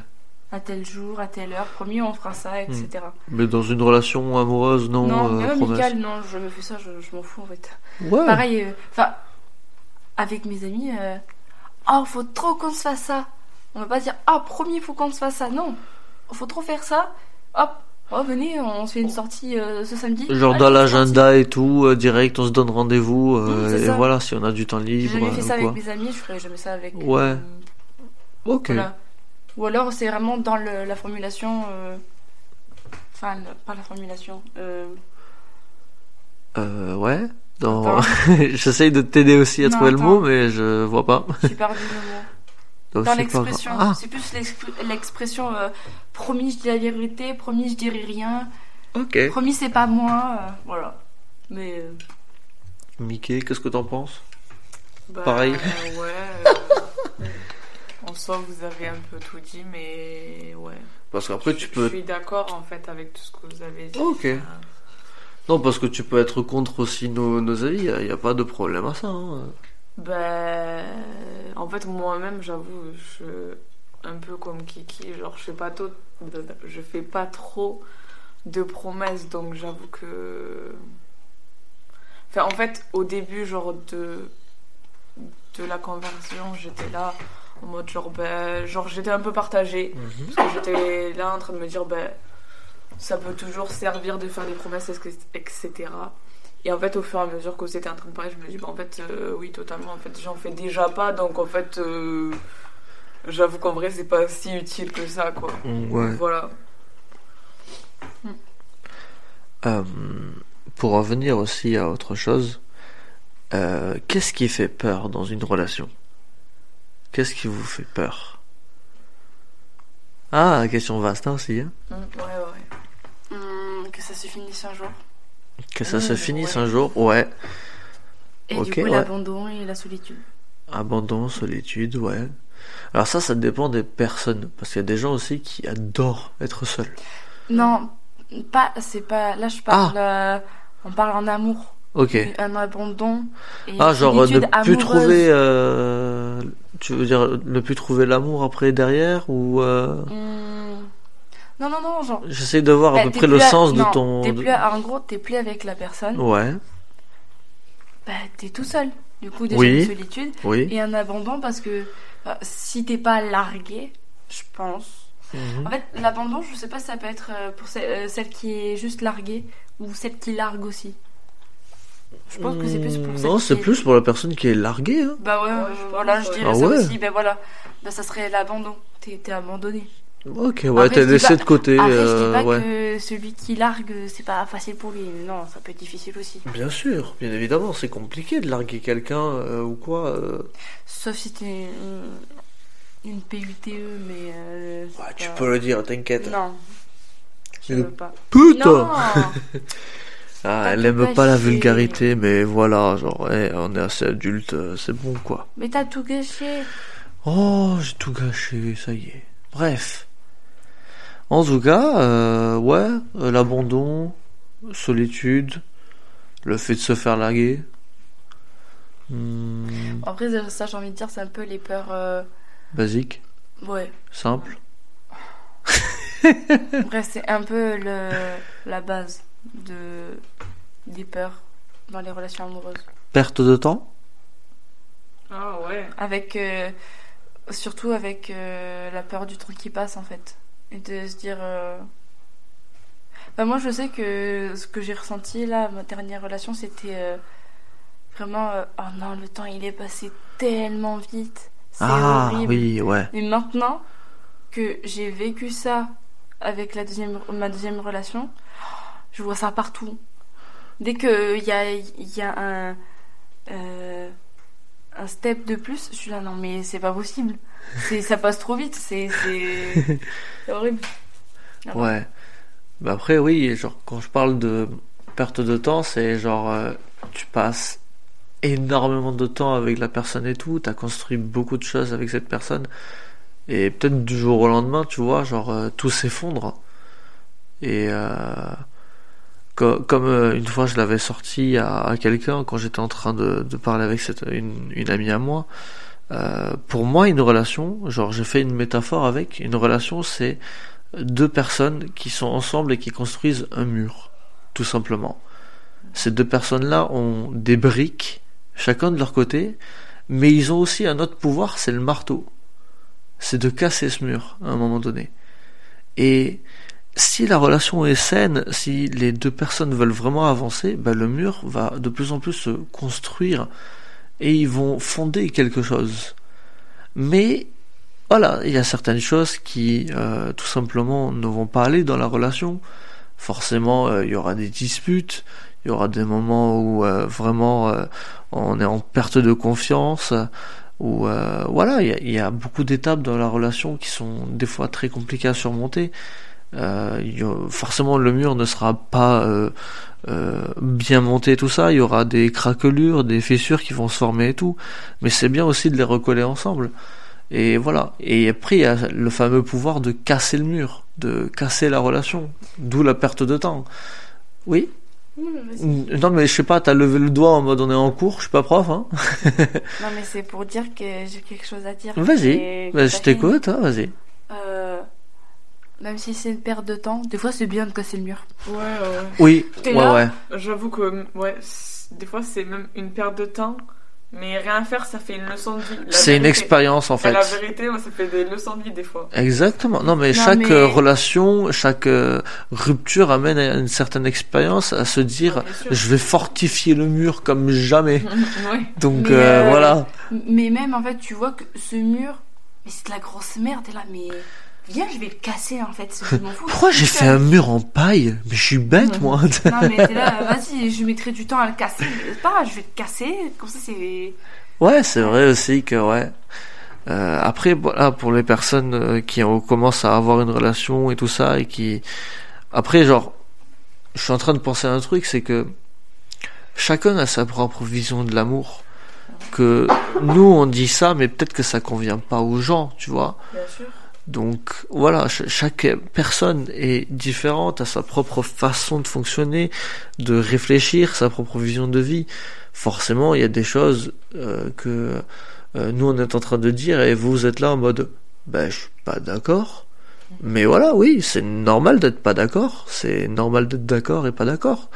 À tel jour, à telle heure, promis, on fera ça, etc. Mais dans une relation amoureuse, non, Non, euh, même promesse. amical, non, je me fais ça, je, je m'en fous en fait. Ouais. Pareil, euh, enfin, avec mes amis, euh, oh, faut trop qu'on se fasse ça. On va pas dire, ah, promis, faut qu'on se fasse ça. Non, faut trop faire ça. Hop, oh, venez, on se fait une sortie euh, ce samedi. Genre Allez, dans l'agenda et tout, euh, direct, on se donne rendez-vous, et ça. voilà, si on a du temps parti. J'ai libre. jamais fait ça avec mes amis, je ferai jamais ça avec. Ouais. Ok. voilà. Ou alors, c'est vraiment dans le- la formulation. euh, Enfin, le- pas la formulation. Euh, Euh, ouais. Dans... J'essaye de t'aider aussi à Non, trouver le mot, mais je vois pas. J'ai perdu le mot. Donc, Dans pas l'expression. Ah, C'est plus l'expr- l'expression euh, promis, je dis la vérité, promis, je dirai rien, ok. promis, c'est pas moi. euh, voilà. Mais. euh, Mickey, qu'est-ce que t'en penses? Bah, Pareil. euh, ouais. en soi, vous avez un peu tout dit, mais ouais. Parce qu'après, tu Je peux. suis d'accord en fait avec tout ce que vous avez dit. Ok. Euh, Non, parce que tu peux être contre aussi nos, nos avis. Il n'y a, pas de problème à ça. hein. Ben, en fait, moi-même, j'avoue, je un peu comme Kiki, genre je fais pas trop, je fais pas trop de promesses, donc j'avoue que, enfin, en fait, au début, genre de de la conversion, j'étais là en mode genre ben, genre j'étais un peu partagée parce que j'étais là en train de me dire ben ça peut toujours servir de faire des promesses, etc. Et en fait, au fur et à mesure que c'était en train de parler, je me dis, bah, en fait, euh, oui, totalement. En fait, j'en fais déjà pas, donc en fait, euh, j'avoue qu'en vrai, c'est pas si utile que ça, quoi. Ouais. Voilà. Euh, pour revenir aussi à autre chose, qu'est-ce qui fait peur dans une relation? Qu'est-ce qui vous fait peur? Ah, question vaste hein, aussi. Hein Mm, ouais, ouais. hum, que ça se finisse un jour. que ça se Mmh, finisse ouais. un jour, ouais. Et Ok, du coup, ouais. l'abandon et la solitude. Abandon, solitude, ouais. Alors ça, ça dépend des personnes, parce qu'il y a des gens aussi qui adorent être seuls. Non, pas, c'est pas. Là, je parle. euh, on parle en amour. Ok. Un abandon. Et Ah, genre euh, ne plus trouver, euh, tu veux dire ne plus trouver l'amour après derrière ou euh, Hum, Non, non, non, genre. j'essaie de voir à bah, peu près le à- sens de ton. plus à- En gros, t'es plus avec la personne. Ouais. Bah, t'es tout seul. Du coup, déjà Oui. une solitude. Oui. Et un abandon parce que euh, si t'es pas largué, je pense. Mhm. En fait, l'abandon, je sais pas si ça peut être pour celle, euh, celle qui est juste larguée ou celle qui largue aussi. Je pense que c'est plus pour Hmm, Non, c'est est- plus pour la personne qui est larguée. Hein. Bah ouais, Ouais, euh, je pense, voilà, je dirais Ah ça ouais. aussi. Ben voilà, bah, ça serait l'abandon. T'es t'es abandonné. Ok, ouais, t'es laissé pas- de côté. Après, je euh, dis pas ouais. que celui qui largue, c'est pas facile pour lui. Non, ça peut être difficile aussi. Bien sûr, bien évidemment, c'est compliqué de larguer quelqu'un euh, ou quoi. euh. Sauf si t'es une, une PUTE, mais. euh, c'est Ouais, tu pas- peux le dire, t'inquiète. Non. Je veux pas. Putain Non Ah, elle aime pas la vulgarité, mais voilà, genre, ouais, on est assez adulte, euh, c'est bon quoi. Mais t'as tout gâché. Oh, j'ai tout gâché, ça y est. Bref. En tout cas, euh, ouais, euh, l'abandon, solitude, le fait de se faire larguer. Hmm, Après, ça, j'ai envie de dire, c'est un peu les peurs. euh, basique, Ouais. simple. Bref, c'est un peu le, la base de, des peurs dans les relations amoureuses. Perte de temps? Ah ouais. Avec. euh, surtout avec euh, la peur du temps qui passe, en fait. Et de se dire. euh, Enfin, moi, je sais que ce que j'ai ressenti là, ma dernière relation, c'était euh, vraiment. euh, oh non, le temps il est passé tellement vite. C'est Ah, horrible. oui, ouais. Et maintenant que j'ai vécu ça avec la deuxième, ma deuxième relation, je vois ça partout. Dès qu'il y a, y a un, euh, un step de plus, je suis là, non mais c'est pas possible. Ça passe trop vite, c'est, horrible. Ah. Ouais. Bah après, oui, genre, quand je parle de perte de temps, c'est genre, euh, tu passes énormément de temps avec la personne et tout, t'as construit beaucoup de choses avec cette personne, et peut-être du jour au lendemain, tu vois, genre, euh, tout s'effondre. Et euh, comme euh, une fois je l'avais sorti à, quelqu'un quand j'étais en train de, parler avec une amie à moi, euh, pour moi, une relation, genre, j'ai fait une métaphore avec, une relation, c'est deux personnes qui sont ensemble et qui construisent un mur, tout simplement. Ces deux personnes-là ont des briques, chacun de leur côté, mais ils ont aussi un autre pouvoir, c'est le marteau. C'est de casser ce mur à un moment donné. Et si la relation est saine, si les deux personnes veulent vraiment avancer, bah le mur va de plus en plus se construire et ils vont fonder quelque chose. Mais voilà, il y a certaines choses qui euh, tout simplement ne vont pas aller dans la relation. Forcément, euh, il y aura des disputes, il y aura des moments où euh, vraiment on est en perte de confiance, euh, voilà, il y a beaucoup d'étapes dans la relation qui sont des fois très compliquées à surmonter. Euh, forcément, le mur ne sera pas euh, euh, bien monté, tout ça. Il y aura des craquelures, des fissures qui vont se former et tout. Mais c'est bien aussi de les recoller ensemble. Et voilà. Et après, il y a le fameux pouvoir de casser le mur, de casser la relation. D'où la perte de temps. Oui. Non, mais je sais pas, t'as levé le doigt en mode on est en cours, je suis pas prof, hein. Non, mais c'est pour dire que j'ai quelque chose à dire. Vas-y. Bah, je t'écoute, hein, vas-y. Euh, même si c'est une perte de temps, des fois c'est bien de casser le mur. Ouais, ouais. Oui, T'es ouais, là ouais. J'avoue que, ouais, des fois, c'est même une perte de temps. Mais rien faire, ça fait une leçon de vie. La C'est une expérience en Et fait. La vérité, moi, ça fait des leçons de vie des fois. Exactement. Non, mais Non, chaque mais- euh, relation, chaque euh, rupture amène à une certaine expérience à se dire Ouais, sûr. je vais fortifier le mur comme jamais. ouais. Donc Mais, euh, euh, voilà. Mais même en fait, tu vois que ce mur, mais c'est de la grosse merde. T'es là, mais je vais le casser en fait. Je m'en fous. Pourquoi j'ai fait un mur en paille Mais je suis bête moi. Non, mais t'es là, vas-y, je mettrai du temps à le casser. Pas je vais le casser. Comme ça, c'est. Ouais, c'est vrai aussi que ouais. Euh, après, voilà, pour les personnes euh, qui commencent à avoir une relation et tout ça et qui, après, genre, je suis en train de penser à un truc, c'est que chacun a sa propre vision de l'amour. Que nous on dit ça, mais peut-être que ça convient pas aux gens, tu vois. Bien sûr. Donc voilà, ch- chaque personne est différente, a sa propre façon de fonctionner, de réfléchir, sa propre vision de vie. Forcément, il y a des choses euh, que euh, nous on est en train de dire et vous êtes là en mode ben je suis pas d'accord. Mais voilà, oui, c'est normal d'être pas d'accord, c'est normal d'être d'accord et pas d'accord.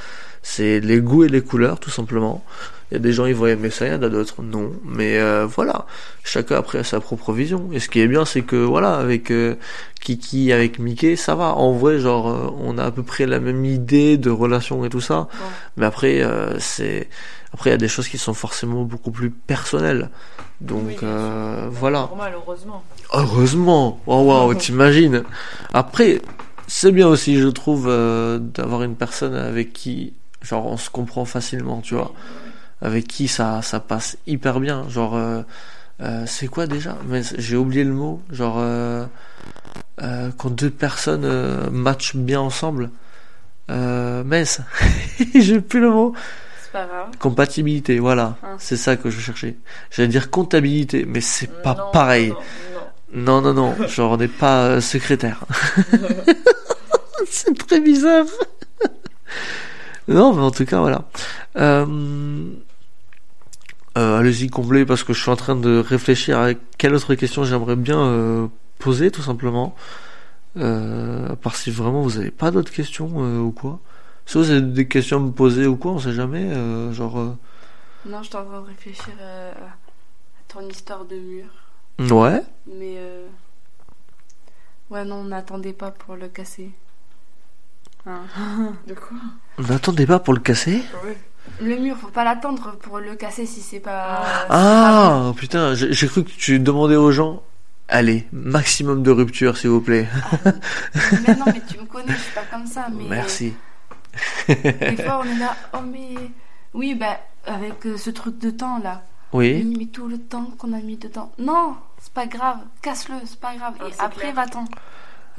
C'est les goûts et les couleurs tout simplement. Il y a des gens ils vont aimer ça, il y en a d'autres non. Mais euh, voilà, chacun après a sa propre vision. Et ce qui est bien, c'est que voilà, avec euh, Kiki, avec Mickey, ça va. En vrai, genre, euh, on a à peu près la même idée de relation et tout ça. Mais après, c'est après il y a des choses qui sont forcément beaucoup plus personnelles. Donc Oui, voilà. Normal, heureusement. Heureusement. Oh wow, t'imagines. Après, c'est bien aussi, je trouve, d'avoir une personne avec qui, genre, on se comprend facilement, tu vois. Avec qui ça, ça passe hyper bien. Genre, euh, euh, c'est quoi déjà? Mais j'ai oublié le mot. Genre, euh, quand deux personnes matchent bien ensemble. Euh, mince, j'ai plus le mot. C'est pas grave. Compatibilité, voilà. Ah. C'est ça que je cherchais. J'allais dire comptabilité, mais c'est pas Non, pareil. non, non. Non, non, non, genre on n'est pas euh, secrétaire. c'est très bizarre. non, mais en tout cas, voilà. Euh, euh, Allez-y, comblez, parce que je suis en train de réfléchir à quelle autre question j'aimerais bien euh, poser, tout simplement. Euh, à part si vraiment vous avez pas d'autres questions euh, ou quoi. Si vous avez des questions à me poser ou quoi, on sait jamais. euh, genre. euh, Non, je suis en train de réfléchir à ton histoire de mur. Ouais. Mais. euh, Ouais, non, on n'attendait pas pour le casser. Hein. De quoi? N'attendez pas pour le casser? Ouais. Le mur, faut pas l'attendre pour le casser si c'est pas. pas Ah, putain, j'ai cru que tu demandais aux gens. Allez, maximum de rupture, s'il vous plaît. bon. Mais non, mais tu me connais, je suis pas comme ça. Mais Merci. Des fois, on est là, oh, mais. Oui, bah, avec euh, ce truc de temps là. Oui. Mais tout le temps qu'on a mis dedans. Non, c'est pas grave, casse-le, c'est pas grave. Ah, Et après, va-t'en.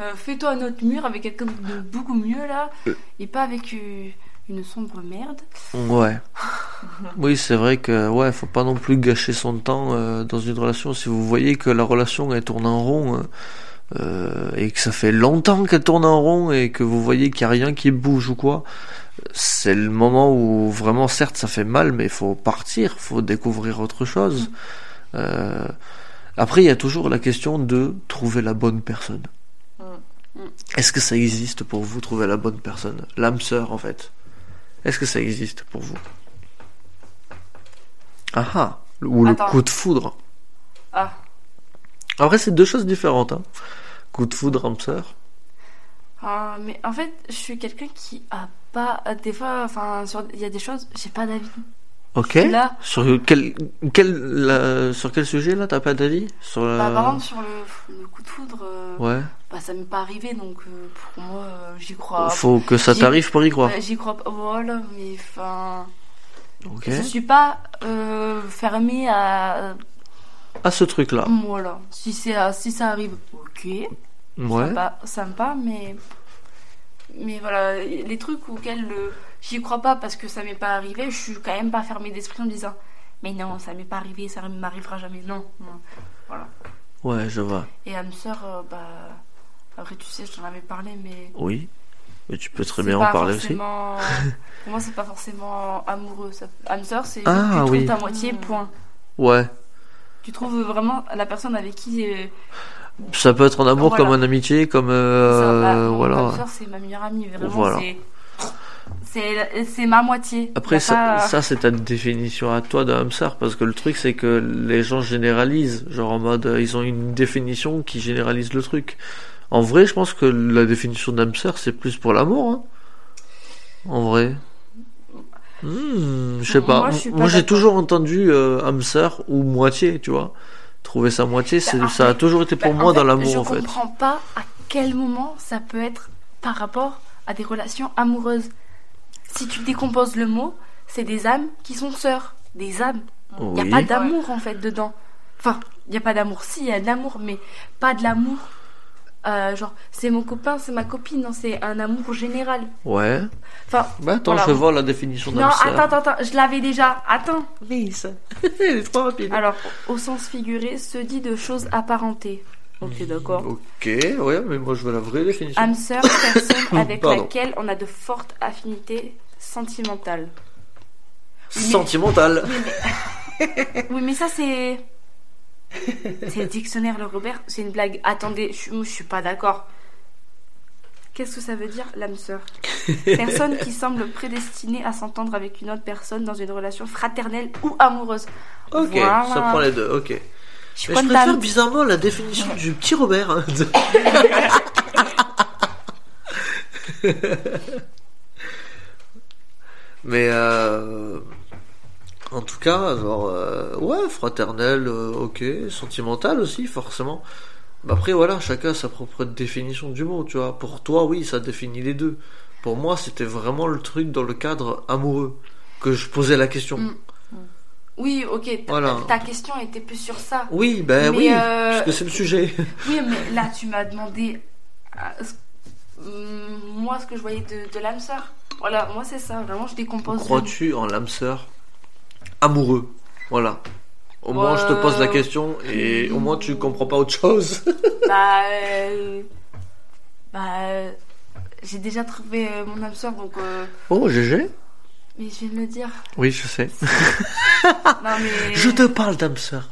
Euh, Fais-toi un autre mur avec quelqu'un de beaucoup mieux là. Euh. Et pas avec euh, une sombre merde. Ouais. Oui, c'est vrai que ouais, faut pas non plus gâcher son temps euh, dans une relation. Si vous voyez que la relation elle tourne en rond euh, euh, et que ça fait longtemps qu'elle tourne en rond et que vous voyez qu'il y a rien qui bouge ou quoi, c'est le moment où vraiment, certes, ça fait mal, mais il faut partir, faut découvrir autre chose. Euh, après, il y a toujours la question de trouver la bonne personne. Mm. Mm. Est-ce que ça existe pour vous, trouver la bonne personne? L'âme sœur, en fait. Est-ce que ça existe pour vous? Ah ah Ou le coup de foudre. Ah, Après, c'est deux choses différentes. Hein. Coup de foudre, âme sœur. Ah, mais en fait, je suis quelqu'un qui a pas. Des fois, enfin, sur- il y a des choses, j'ai pas d'avis. Ok. Là. Sur quel, quel, la- sur quel sujet, là, t'as pas d'avis? Sur la... Bah, par exemple, sur le, le coup de foudre, euh, Ouais. bah, ça m'est pas arrivé donc euh, pour moi, euh, j'y crois. Faut que ça t'arrive pour y croire. Ouais, J'y crois pas. Voilà, mais enfin. Ok. Je suis pas euh, fermée à, à ce truc-là. Voilà. Si, si ça arrive, ok. Ouais. Sympa, sympa, mais. Mais voilà, les trucs auxquels euh, j'y crois pas parce que ça m'est pas arrivé, je suis quand même pas fermée d'esprit en me disant Mais non, ça m'est pas arrivé, ça m'arrivera jamais. Non, non. Voilà. Ouais, je vois. Et âme sœur, euh, bah. Après, tu sais, je t'en avais parlé, mais. Oui. Mais tu peux très bien en parler aussi. forcément- Pour moi, c'est pas forcément amoureux. Ça... Âme sœur, c'est Ah, tu trouves oui. ta moitié, point. Ouais. Tu trouves vraiment la personne avec qui. euh, Ça peut être en amour Voilà. comme en amitié, comme euh, bah, mon voilà. c'est ma meilleure amie. Vraiment, Voilà. c'est. Ma moitié. Après ça, pas- ça c'est ta définition à toi de hamster parce que le truc c'est que les gens généralisent, genre en mode euh, ils ont une définition qui généralise le truc. En vrai, je pense que la définition d'hamster c'est plus pour l'amour. Hein. En vrai. Hmm, je sais pas. Moi j'ai toujours entendu euh, hamster ou moitié, tu vois. Trouver sa moitié, c'est, en ça a toujours été pour Bah, moi en dans l'amour je en fait. comprends pas à quel moment ça peut être par rapport à des relations amoureuses. Si tu décomposes le mot, c'est des âmes qui sont sœurs. Des âmes. Il n'y a pas d'amour en fait dedans. Enfin, il n'y a pas d'amour. Si, il y a de l'amour, mais pas de l'amour. Euh, genre, c'est mon copain, c'est ma copine. Non, c'est un amour général. Ouais. Enfin, Bah attends, Voilà. je voir la définition non, d'hamster. attends, attends, attends, je l'avais déjà. Attends. Oui, ça. Elle est trop rapide. Alors, au sens figuré, se dit de choses apparentées. Ok, d'accord. Ok, ouais, mais moi je veux la vraie définition. âme sœur, personne avec Pardon. laquelle on a de fortes affinités sentimentales. Sentimental. Oui, mais ça, c'est. C'est le dictionnaire Le Robert, c'est une blague. Attendez, je, moi, je suis pas d'accord. Qu'est-ce que ça veut dire, l'âme sœur Personne qui semble prédestinée à s'entendre avec une autre personne dans une relation fraternelle ou amoureuse. Ok, Voilà. ça prend les deux, ok. Je Mais je préfère bizarrement la définition du petit Robert. hein. Mais euh, en tout cas, genre, euh, ouais, fraternel, euh, ok, sentimental aussi, forcément. Mais après, voilà, chacun a sa propre définition du mot, tu vois. Pour toi, oui, ça définit les deux. Pour moi, c'était vraiment le truc dans le cadre amoureux que je posais la question. Mm. Oui, ok, ta, Voilà. ta question était plus sur ça. Oui, ben Mais, oui, euh, puisque c'est le sujet. Oui, mais là, tu m'as demandé hum, moi ce que je voyais de, de l'âme sœur. Voilà, moi c'est ça, vraiment je décompose. Crois-tu en l'âme sœur? Amoureux Voilà. Au moins, je te pose la Euh, question et au moins, tu comprends pas autre chose. Bah, euh, bah, euh, j'ai déjà trouvé mon âme sœur, donc. euh, Oh, GG mais je vais me le dire. Oui, je sais. Non mais. Je te parle d'âme sœur.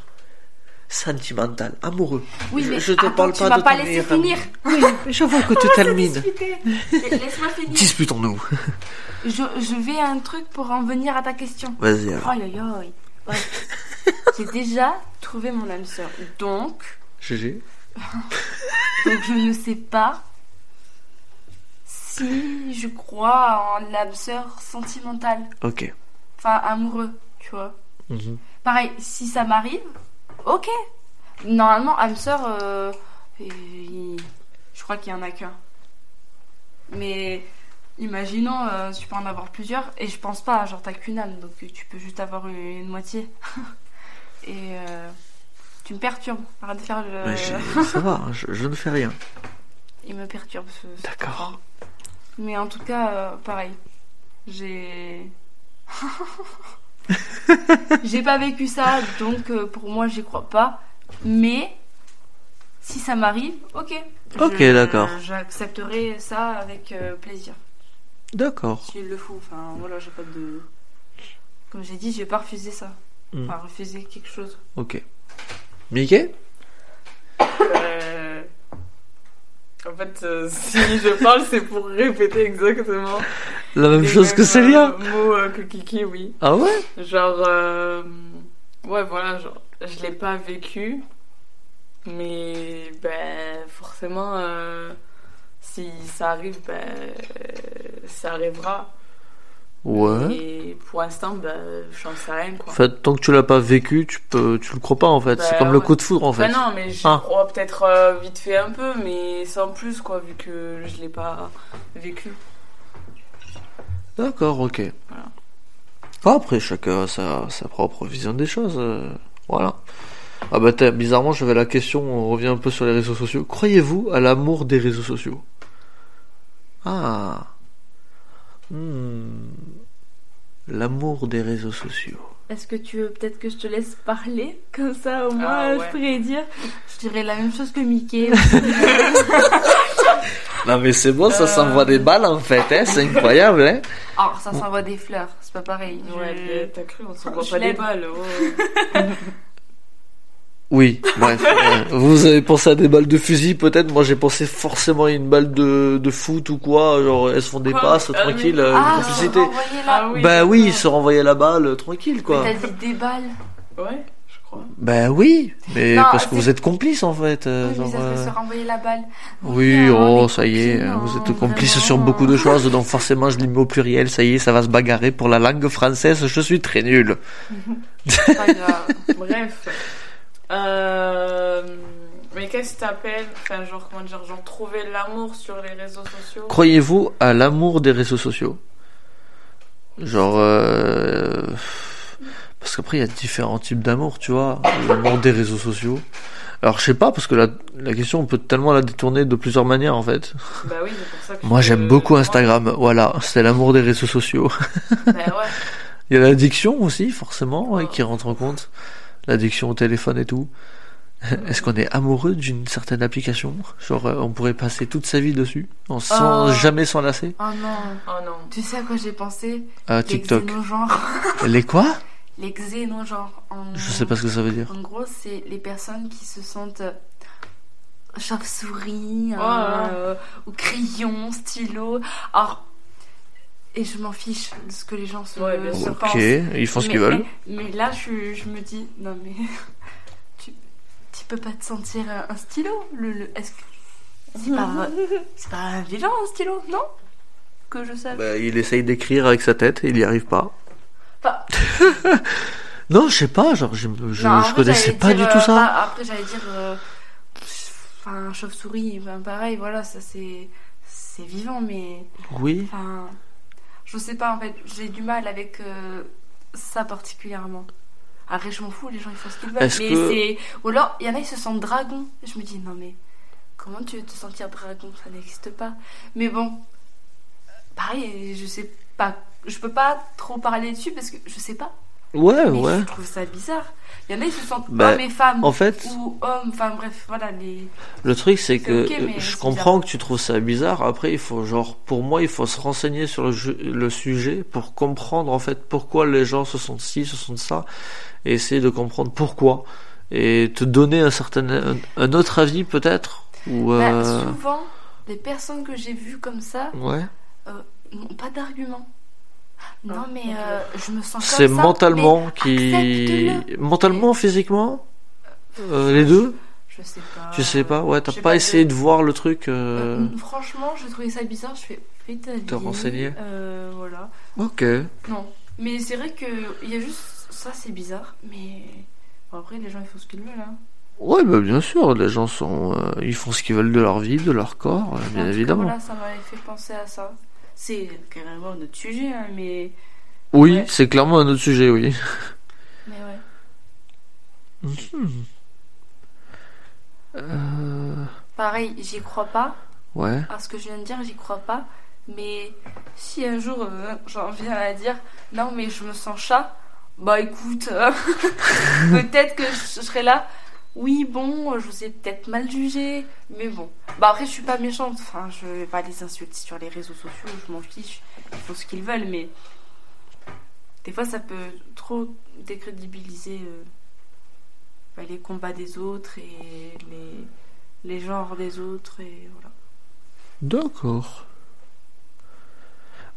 Sentimental, amoureux. Oui, je- mais je te attends, parle tu pas de pas ami. finir. Oui, mais je vois que tu termines. Discuter. Laisse-moi finir. Disputons-nous. Je, je vais à un truc pour en venir à ta question. Vas-y, alors. Aïe aïe aïe. Ouais. J'ai déjà trouvé mon âme sœur. Donc, GG. donc je ne sais pas si je crois en l'âme sœur sentimentale. Ok. Enfin, amoureux, tu vois. Mhm. Pareil, si ça m'arrive, ok. Normalement, âme sœur, euh, il- je crois qu'il y en a qu'un. Mais imaginons, euh, tu peux en avoir plusieurs, et je pense pas, genre t'as qu'une âme, donc tu peux juste avoir une, une moitié. et euh, tu me perturbes, arrête de faire le. Mais j'ai- ça va, je, je ne fais rien. Il me perturbe ce. ce D'accord. enfant. Mais en tout cas, euh, pareil. J'ai. J'ai pas vécu ça, donc euh, pour moi, j'y crois pas. Mais si ça m'arrive, ok. Ok, Je- d'accord. J'accepterai ça avec euh, plaisir. D'accord. S'il le faut. Enfin, voilà, j'ai pas de. Comme j'ai dit, je vais pas refuser ça. Mm. Enfin, refuser quelque chose. Ok. Mickey? Euh, En fait, euh, si je parle, c'est pour répéter exactement La même chose que Célia euh, mots euh, que Kiki, oui. Ah ouais? Genre, euh, ouais, voilà, genre, je l'ai pas vécu, mais ben, forcément, si ça arrive, ben, ça arrivera. Ouais. Et pour l'instant, ben, j'en sais rien, quoi. En fait, tant que tu l'as pas vécu, tu peux, tu le crois pas en fait. Bah, c'est comme le coup de foudre en fait. Enfin, non, mais je Ah. crois peut-être euh, vite fait un peu, mais sans plus, quoi, vu que je l'ai pas vécu. D'accord, ok. Voilà. Ah, Après, chacun a sa, sa propre vision des choses. euh, voilà. Ah bah bizarrement, j'avais la question, on revient un peu sur les réseaux sociaux. Croyez-vous à l'amour des réseaux sociaux? Ah. Hmm. L'amour des réseaux sociaux. Est-ce que tu veux peut-être que je te laisse parler Comme ça, au moins, Ah, ouais. je pourrais dire. Je dirais la même chose que Mickey. Non mais c'est bon, ça Euh. s'envoie des balles en fait, hein, c'est incroyable. Hein Alors, ça s'envoie des fleurs, c'est pas pareil. Ouais, t'as cru, on s'envoie pas des balles. oh. oui, bref. ouais. Vous avez pensé à des balles de fusil peut-être, moi j'ai pensé forcément à une balle de, de foot ou quoi, genre elles se font des Quoi passes tranquille, oui. euh, Ah, une se complicité. Ah oui. Bah oui, se renvoyer la balle euh, tranquille quoi. Mais T'as dit des balles. Ouais, je crois. Bah oui, mais Non, parce que vous êtes complices en fait. euh, Oui, mais genre, ça serait euh, se renvoyer la balle. Oui, hein, oh, ça y est, euh, vous hein, êtes complices vraiment. sur beaucoup de choses, donc forcément je l'ai mis au pluriel, ça y est, ça va se bagarrer pour la langue française, je suis très nul. Bref. Euh, Mais qu'est-ce que t'appelles Enfin, genre, comment dire Genre, trouver l'amour sur les réseaux sociaux? Croyez-vous à l'amour des réseaux sociaux? Genre, euh... parce qu'après il y a différents types d'amour, tu vois, l'amour des réseaux sociaux. Alors je sais pas, parce que la, la question on peut tellement la détourner de plusieurs manières en fait. Bah oui, c'est pour ça que Moi j'aime beaucoup moi- Instagram, voilà, c'est l'amour des réseaux sociaux. Bah ouais. Il y a l'addiction aussi, forcément, Ouais. qui rentre en compte. L'addiction au téléphone et tout. Est-ce qu'on est amoureux d'une certaine application? Genre, euh, on pourrait passer toute sa vie dessus, en sans Oh. jamais s'en lasser? Oh non. Oh non. Tu sais à quoi j'ai pensé? À Les TikTok. xénogenres. Les quoi? Les xénogenres. En... Je sais pas ce que ça veut dire. En gros, c'est les personnes qui se sentent euh, chauve-souris, Oh. euh, ou crayon, stylo. Alors, et je m'en fiche de ce que les gens se, Ouais, bien se sûr. Ok, pensent. ils font ce qu'ils veulent. Mais, mais là, je, je me dis, non mais, tu, tu peux pas te sentir un, un stylo le, le- est-ce que c'est pas, c'est pas violent un stylo, non? Que je sache. Bah, il essaye d'écrire avec sa tête et il y arrive pas. Enfin, Non, je sais pas, genre, je, je, non, je après, connaissais pas dire, du tout euh, ça. pas- après, j'allais dire, euh, enfin, chauve-souris, enfin, pareil, voilà, ça c'est, c'est vivant, mais, Oui. enfin, je sais pas en fait, j'ai du mal avec euh, ça particulièrement. Après, je m'en fous, les gens ils font ce qu'ils veulent. Est-ce Mais que- c'est. Ou alors, il y en a, ils se sentent dragon. Et je me dis, non, mais comment tu veux te sentir dragon? Ça n'existe pas. Mais bon, pareil, je sais pas. Je peux pas trop parler dessus parce que je sais pas. Ouais, Mais ouais. je trouve ça bizarre. Il y en a, ils se sentent Bah, hommes et femmes. En fait, Ou hommes, enfin bref, voilà. Les... Le truc, c'est que euh, je comprends bizarre. que tu trouves ça bizarre. Après, il faut, genre, pour moi, il faut se renseigner sur le, sujet pour comprendre, en fait, pourquoi les gens se sentent ci, se sentent ça, et essayer de comprendre pourquoi. Et te donner un certain, un, un autre avis, peut-être, ou, Bah, euh, souvent, les personnes que j'ai vues comme ça ouais. n'ont pas d'argument. Non, mais euh, je me sens comme C'est mentalement qui, mentalement, physiquement, euh, les deux. Je sais pas. Tu sais pas, ouais, t'as pas, pas essayé de- de voir le truc. euh, Euh, franchement, je trouvais ça bizarre. Je fais, fais ta vie. renseigner Euh, voilà. Ok. Non. Mais c'est vrai que il y a juste ça, c'est bizarre. Mais bon, après, les gens ils font ce qu'ils veulent. Hein. Ouais, bah bien sûr, les gens sont, euh, ils font ce qu'ils veulent de leur vie, de leur corps, euh, bien cas, évidemment. Voilà, ça m'avait fait penser à ça. C'est carrément notre sujet, hein, mais Oui, Ouais. c'est clairement un autre sujet, oui. mais ouais. Euh, Pareil, j'y crois pas. ouais. À ce que je viens de dire, j'y crois pas. Mais si un jour euh, j'en viens à dire non, mais je me sens chat, bah écoute, euh, peut-être que je serai là. Oui, bon, je vous ai peut-être mal jugé, mais bon. Bah après, je suis pas méchante. Enfin, je vais pas les insulter sur les réseaux sociaux, je m'en fiche. Ils font ce qu'ils veulent, mais des fois, ça peut trop décrédibiliser euh, bah, les combats des autres et les, les genres des autres et voilà. D'accord.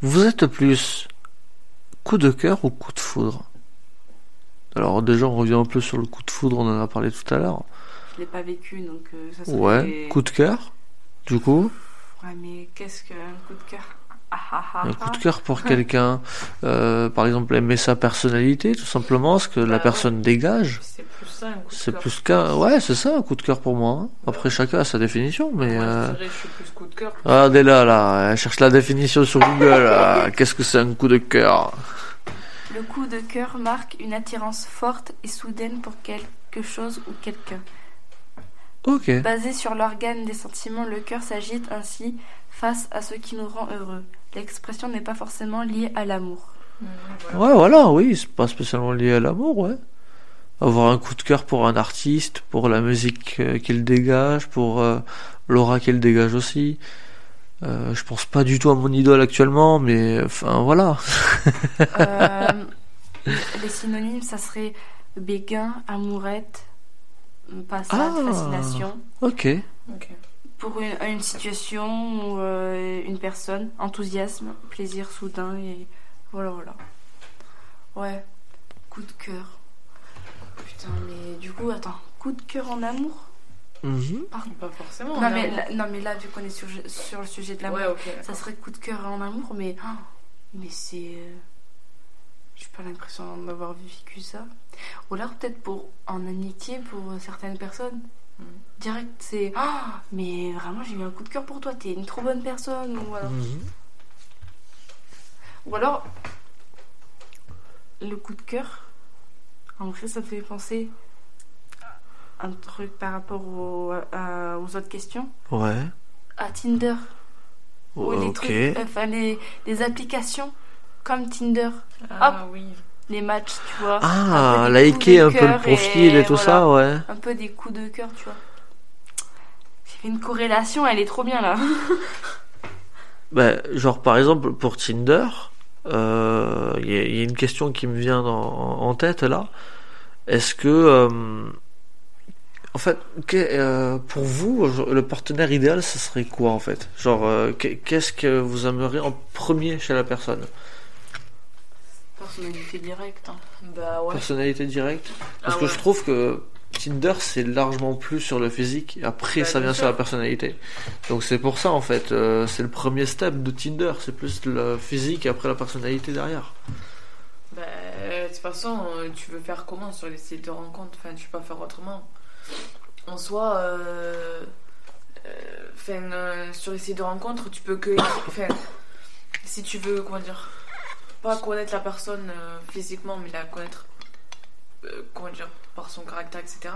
Vous êtes plus coup de cœur ou coup de foudre? Alors déjà, on revient un peu sur le coup de foudre, on en a parlé tout à l'heure. Je l'ai pas vécu, donc euh, ça serait... Ouais. Coup de cœur, du coup. Ouais, mais qu'est-ce qu'un coup de cœur? Ah, ah, ah, Un coup de cœur pour quelqu'un, euh, par exemple, aimer sa personnalité, tout simplement, ce que la Bah ouais. personne dégage. C'est plus ça, un coup de cœur. plus qu'un. Ouais, c'est ça, un coup de cœur pour moi. hein. Après, chacun a sa définition, mais. Moi, euh, je dirais, je suis plus coup de cœur. Là, là, elle cherche la définition sur Google. Qu'est-ce que c'est un coup de cœur? Le coup de cœur marque une attirance forte et soudaine pour quelque chose ou quelqu'un. Ok. Basé sur l'organe des sentiments, le cœur s'agite ainsi face à ce qui nous rend heureux. L'expression n'est pas forcément liée à l'amour. Voilà. Ouais, voilà, oui, c'est pas spécialement lié à l'amour, ouais. Avoir un coup de cœur pour un artiste, pour la musique euh, qu'il dégage, pour euh, l'aura qu'il dégage aussi. Euh, je pense pas du tout à mon idole actuellement, mais enfin voilà. Euh, les synonymes, ça serait béguin, amourette, passade, Ah. fascination. Ok. Ok. Pour une, une situation ou euh, une personne, enthousiasme, plaisir soudain et voilà, voilà. Ouais, coup de cœur. Putain, mais du coup, attends, coup de cœur en amour? Mhm. Pas forcément. non mais, là, non, mais là, vu qu'on est sur, sur le sujet de l'amour, Ouais, ok. ça serait coup de cœur en amour, mais. ah, mais c'est. euh, J'ai pas l'impression d'avoir vécu ça. Ou alors peut-être pour en amitié pour certaines personnes. Mhm. Direct, c'est. Ah, mais vraiment, j'ai eu un coup de cœur pour toi, t'es une trop bonne personne. Ou alors, Mhm. ou alors le coup de cœur, en vrai, ça me fait penser un truc par rapport au- à- aux autres questions. Ouais. À Tinder. Ou les ok. trucs, enfin les, les applications comme Tinder, Ah oui. les matchs, tu vois. Ah, un liker un peu le profil et, tout ça, ouais. Un peu des coups de cœur, tu vois. J'ai fait une corrélation, elle est trop bien là. Ben, genre par exemple pour Tinder, euh, il y, a- il y a une question qui me vient dans- en tête là. Est-ce que, euh, en fait, que- euh, pour vous, le partenaire idéal, ce serait quoi en fait? Genre, euh, que- qu'est-ce que vous aimeriez en premier chez la personne? Personnalité directe. hein. Bah ouais. Personnalité directe? Parce Ah que ouais. je trouve que Tinder c'est largement plus sur le physique et après Bah, ça vient sur la personnalité. Donc c'est pour ça en fait, euh, c'est le premier step de Tinder, c'est plus le physique et après la personnalité derrière. Bah, de toute façon, tu veux faire comment sur les sites de rencontres? Enfin, tu peux pas faire autrement. En soi, euh, euh, euh, sur les sites de rencontres, tu peux que. Enfin, si tu veux, comment dire, pas connaître la personne physiquement, mais la connaître, comment dire, par son caractère, etc.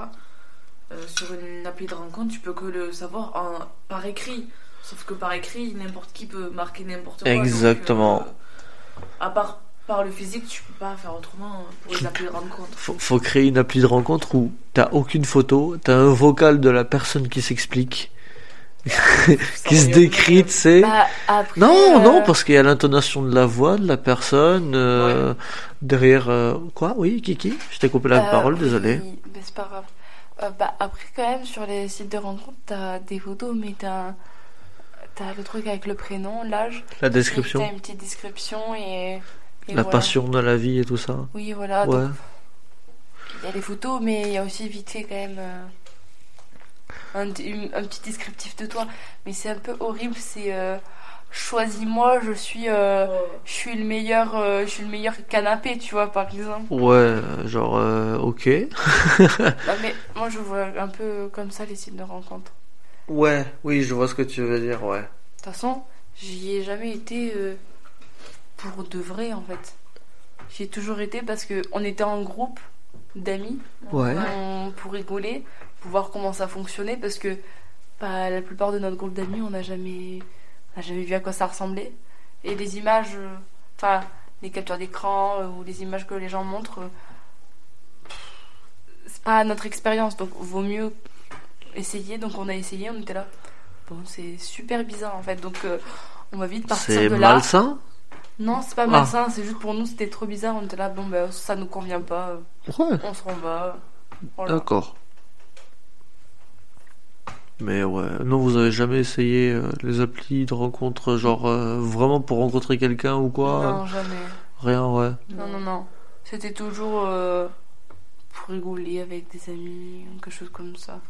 sur une appli de rencontre, tu peux que le savoir en, par écrit. Sauf que par écrit, n'importe qui peut marquer n'importe quoi. Exactement. à part par le physique, tu peux pas faire autrement pour les applis de rencontre. Faut, faut créer une appli de rencontre où t'as aucune photo, t'as un vocal de la personne qui s'explique, qui se décrit, tu sais. Bah, Non, euh, non, parce qu'il y a l'intonation de la voix de la personne euh, derrière. euh, quoi? Oui, Kiki Je t'ai coupé la parole, oui, désolé. mais c'est pas grave. Bah, après, quand même, sur les sites de rencontres, t'as des photos, mais t'as t'as le truc avec le prénom, l'âge. La description, T'as une petite description et. Et la voilà. passion de la vie et tout ça. Oui, voilà. Ouais. donc, Il y a les photos, mais il y a aussi vite fait quand même euh, un, une- un petit descriptif de toi. Mais c'est un peu horrible, c'est euh, choisis-moi, je suis, euh, je suis le meilleur, je suis le meilleur canapé, tu vois, par exemple. Ouais, genre, ok. Non, mais moi je vois un peu comme ça les sites de rencontres. Ouais, oui, je vois ce que tu veux dire, ouais. De toute façon, j'y ai jamais été pour de vrai en fait. J'y ai toujours été parce que on était en groupe d'amis Ouais. on- pour rigoler, pour voir comment ça fonctionnait, parce que bah, la plupart de notre groupe d'amis, on n'a jamais, on jamais vu à quoi ça ressemblait. Et les images, euh, enfin, les captures d'écran euh, ou les images que les gens montrent, euh, c'est pas notre expérience, donc vaut mieux essayer. Donc on a essayé, on était là. Bon, c'est super bizarre en fait, donc euh, on va vite partir C'est de là. malsain? Non, c'est pas Ah. malsain, c'est juste pour nous, c'était trop bizarre. On était là, bon, bah, ça nous convient pas, Ouais, on se renvoie. Voilà. d'accord. Mais ouais, non, vous avez jamais essayé euh, les applis de rencontre, genre euh, vraiment pour rencontrer quelqu'un ou quoi Non, jamais. Rien, ouais. Non, non, non. C'était toujours euh, pour rigoler avec des amis, ou quelque chose comme ça.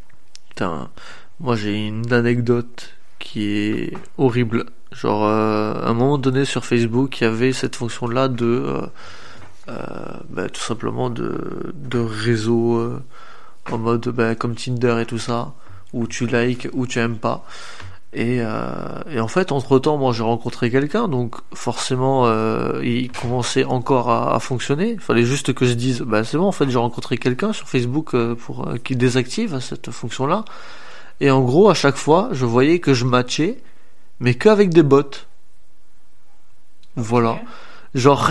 Putain, moi j'ai une anecdote qui est horrible. Genre, euh, à un moment donné sur Facebook, il y avait cette fonction-là de, euh, euh, bah, tout simplement de, de réseau en mode bah, comme Tinder et tout ça, où tu likes ou tu aimes pas. Et, et en fait, entre temps, moi j'ai rencontré quelqu'un, donc forcément, il commençait encore à, fonctionner. Il fallait juste que je dise, bah c'est bon, en fait, j'ai rencontré quelqu'un sur Facebook pour qui désactive cette fonction-là. Et en gros, à chaque fois, je voyais que je matchais, mais qu'avec des bots. Voilà. Genre,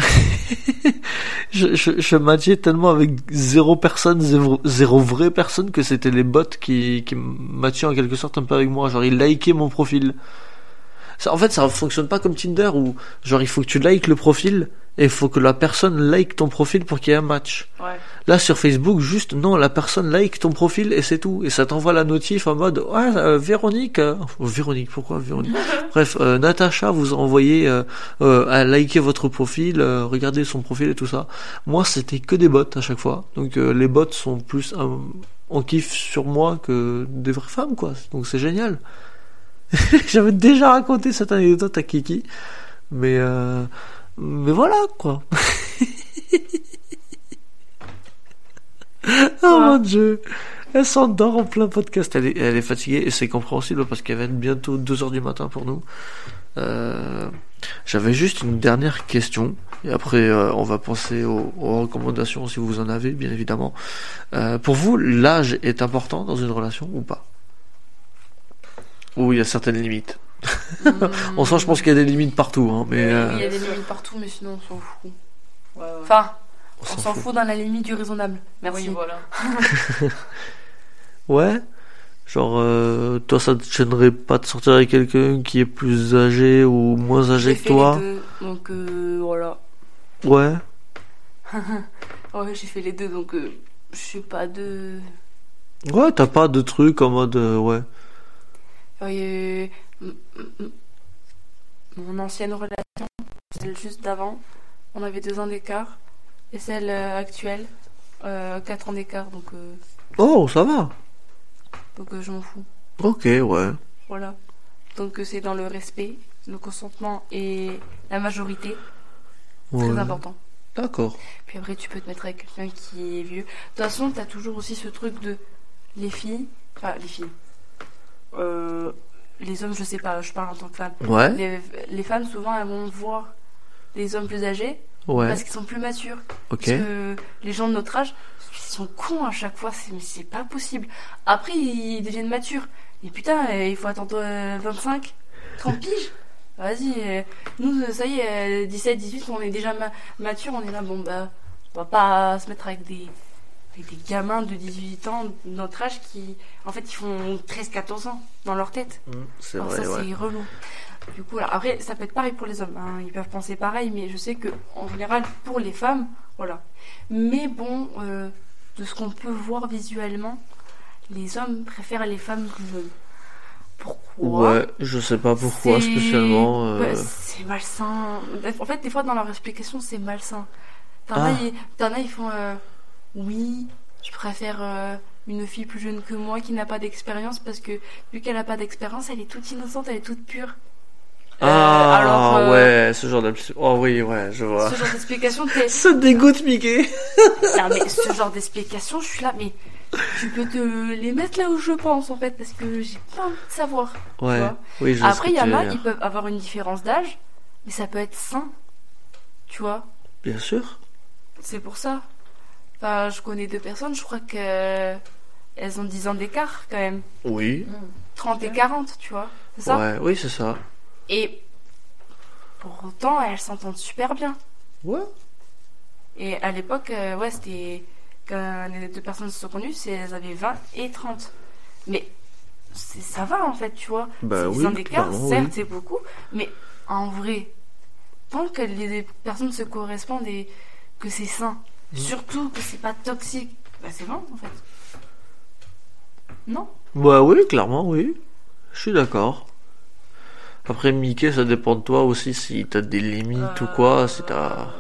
je, je, je matchais tellement avec zéro personne, zéro, zéro vraie personne que c'était les bots qui, qui matchaient en quelque sorte un peu avec moi. Genre, ils likaient mon profil. Ça, en fait, ça fonctionne pas comme Tinder où, genre, il faut que tu likes le profil et il faut que la personne like ton profil pour qu'il y ait un match. Ouais. Là, sur Facebook, juste, non, la personne like ton profil et c'est tout. Et ça t'envoie la notif en mode, ouais, euh, Véronique, euh, oh, Véronique, pourquoi Véronique? Bref, euh, Natacha vous a envoyé euh, à liker votre profil, euh, regardez son profil et tout ça. Moi, c'était que des bots à chaque fois. Donc, euh, les bots sont plus, euh, on kiffe sur moi que des vraies femmes, quoi. Donc, c'est génial. J'avais déjà raconté cette anecdote à Kiki. Mais, euh, mais voilà, quoi. oh mon dieu. Elle s'endort en plein podcast. Elle est, elle est fatiguée et c'est compréhensible parce qu'elle va être bientôt 2 heures du matin pour nous. Euh, J'avais juste une dernière question. Et après, euh, on va penser aux, aux recommandations si vous en avez, bien évidemment. Euh, pour vous, l'âge est important dans une relation ou pas? Ou il y a certaines limites On sent, je pense qu'il y a des limites partout, hein, mais Oui, euh, il y a des limites partout, mais sinon on s'en fout. Ouais, ouais. Enfin, on on s'en s'en fout. fout dans la limite du raisonnable. Merci. Oui, voilà. Ouais. Genre, euh, toi, ça te gênerait pas de sortir avec quelqu'un qui est plus âgé ou moins âgé J'ai que fait toi les deux, donc euh, voilà. Ouais. Ouais, j'ai fait les deux, donc euh, je suis pas de. Ouais, t'as pas de truc en mode, euh, ouais. Euh, mon ancienne relation, celle juste d'avant, on avait deux ans d'écart. Et celle euh, actuelle, euh, quatre ans d'écart, donc, euh, Oh, ça va. donc je m'en fous. Ok, ouais. Voilà. Donc c'est dans le respect, le consentement et la majorité, ouais. très important. D'accord. Puis après, tu peux te mettre avec quelqu'un qui est vieux. De toute façon, t'as toujours aussi ce truc de les filles, enfin les filles. Euh, les hommes, je sais pas, je parle en tant que femme. Ouais. Les, les femmes, souvent, elles vont voir les hommes plus âgés Ouais. parce qu'ils sont plus matures. Ok. Parce que les gens de notre âge, ils sont cons à chaque fois, c'est, mais c'est pas possible. Après, ils deviennent matures. Et putain, euh, il faut attendre euh, 25, 30 piges. Vas-y, euh, nous, ça y est, euh, 17, 18, on est déjà ma- matures, on est là, bon bah, on va pas se mettre avec des, avec des gamins de 18 ans de notre âge qui, en fait, ils font 13, 14 ans dans leur tête. Mm, C'est vrai, ça, ouais. c'est relou. Du coup, alors, après, ça peut être pareil pour les hommes. hein. Ils peuvent penser pareil, mais je sais que en général, pour les femmes, voilà. Mais bon, euh, de ce qu'on peut voir visuellement, les hommes préfèrent les femmes jeunes. Pourquoi Ouais, je sais pas pourquoi spécialement. euh, Ouais, c'est malsain. En fait, des fois, dans leur explication, c'est malsain. T'en Ah. as, ils- t'en as, ils font euh, Oui, je préfère euh, une fille plus jeune que moi qui n'a pas d'expérience parce que vu qu'elle n'a pas d'expérience, elle est toute innocente, elle est toute pure. Euh, Ah, alors, euh, ouais, ce genre d'abs- Oh oui, ouais, je vois. Ce genre d'explication. Ça dégoûte Mickey. Non, mais ce genre d'explication, je suis là, mais tu peux te les mettre là où je pense en fait parce que j'ai pas envie de savoir. Ouais, vois. oui, je sais Après, il y en a, ils peuvent avoir une différence d'âge, mais ça peut être sain. Tu vois Bien sûr. C'est pour ça. Enfin, je connais deux personnes, je crois que elles ont 10 ans d'écart quand même. Oui. 30 et 40, tu vois. C'est ça? Ouais, oui, c'est ça. Et pour autant, elles s'entendent super bien. Ouais. Et à l'époque, euh, ouais, c'était. Quand les deux personnes se sont connues, c'est- elles avaient 20 et 30. Mais c'est- ça va en fait, tu vois. Bah c'est 10 oui, ans d'écart, certes, oui. c'est beaucoup. Mais en vrai, tant que les personnes se correspondent et que c'est sain. Surtout que c'est pas toxique, bah c'est bon en fait. Non? Bah oui, clairement, oui. Je suis d'accord. Après, Mickey, ça dépend de toi aussi si t'as des limites ou quoi, si t'as...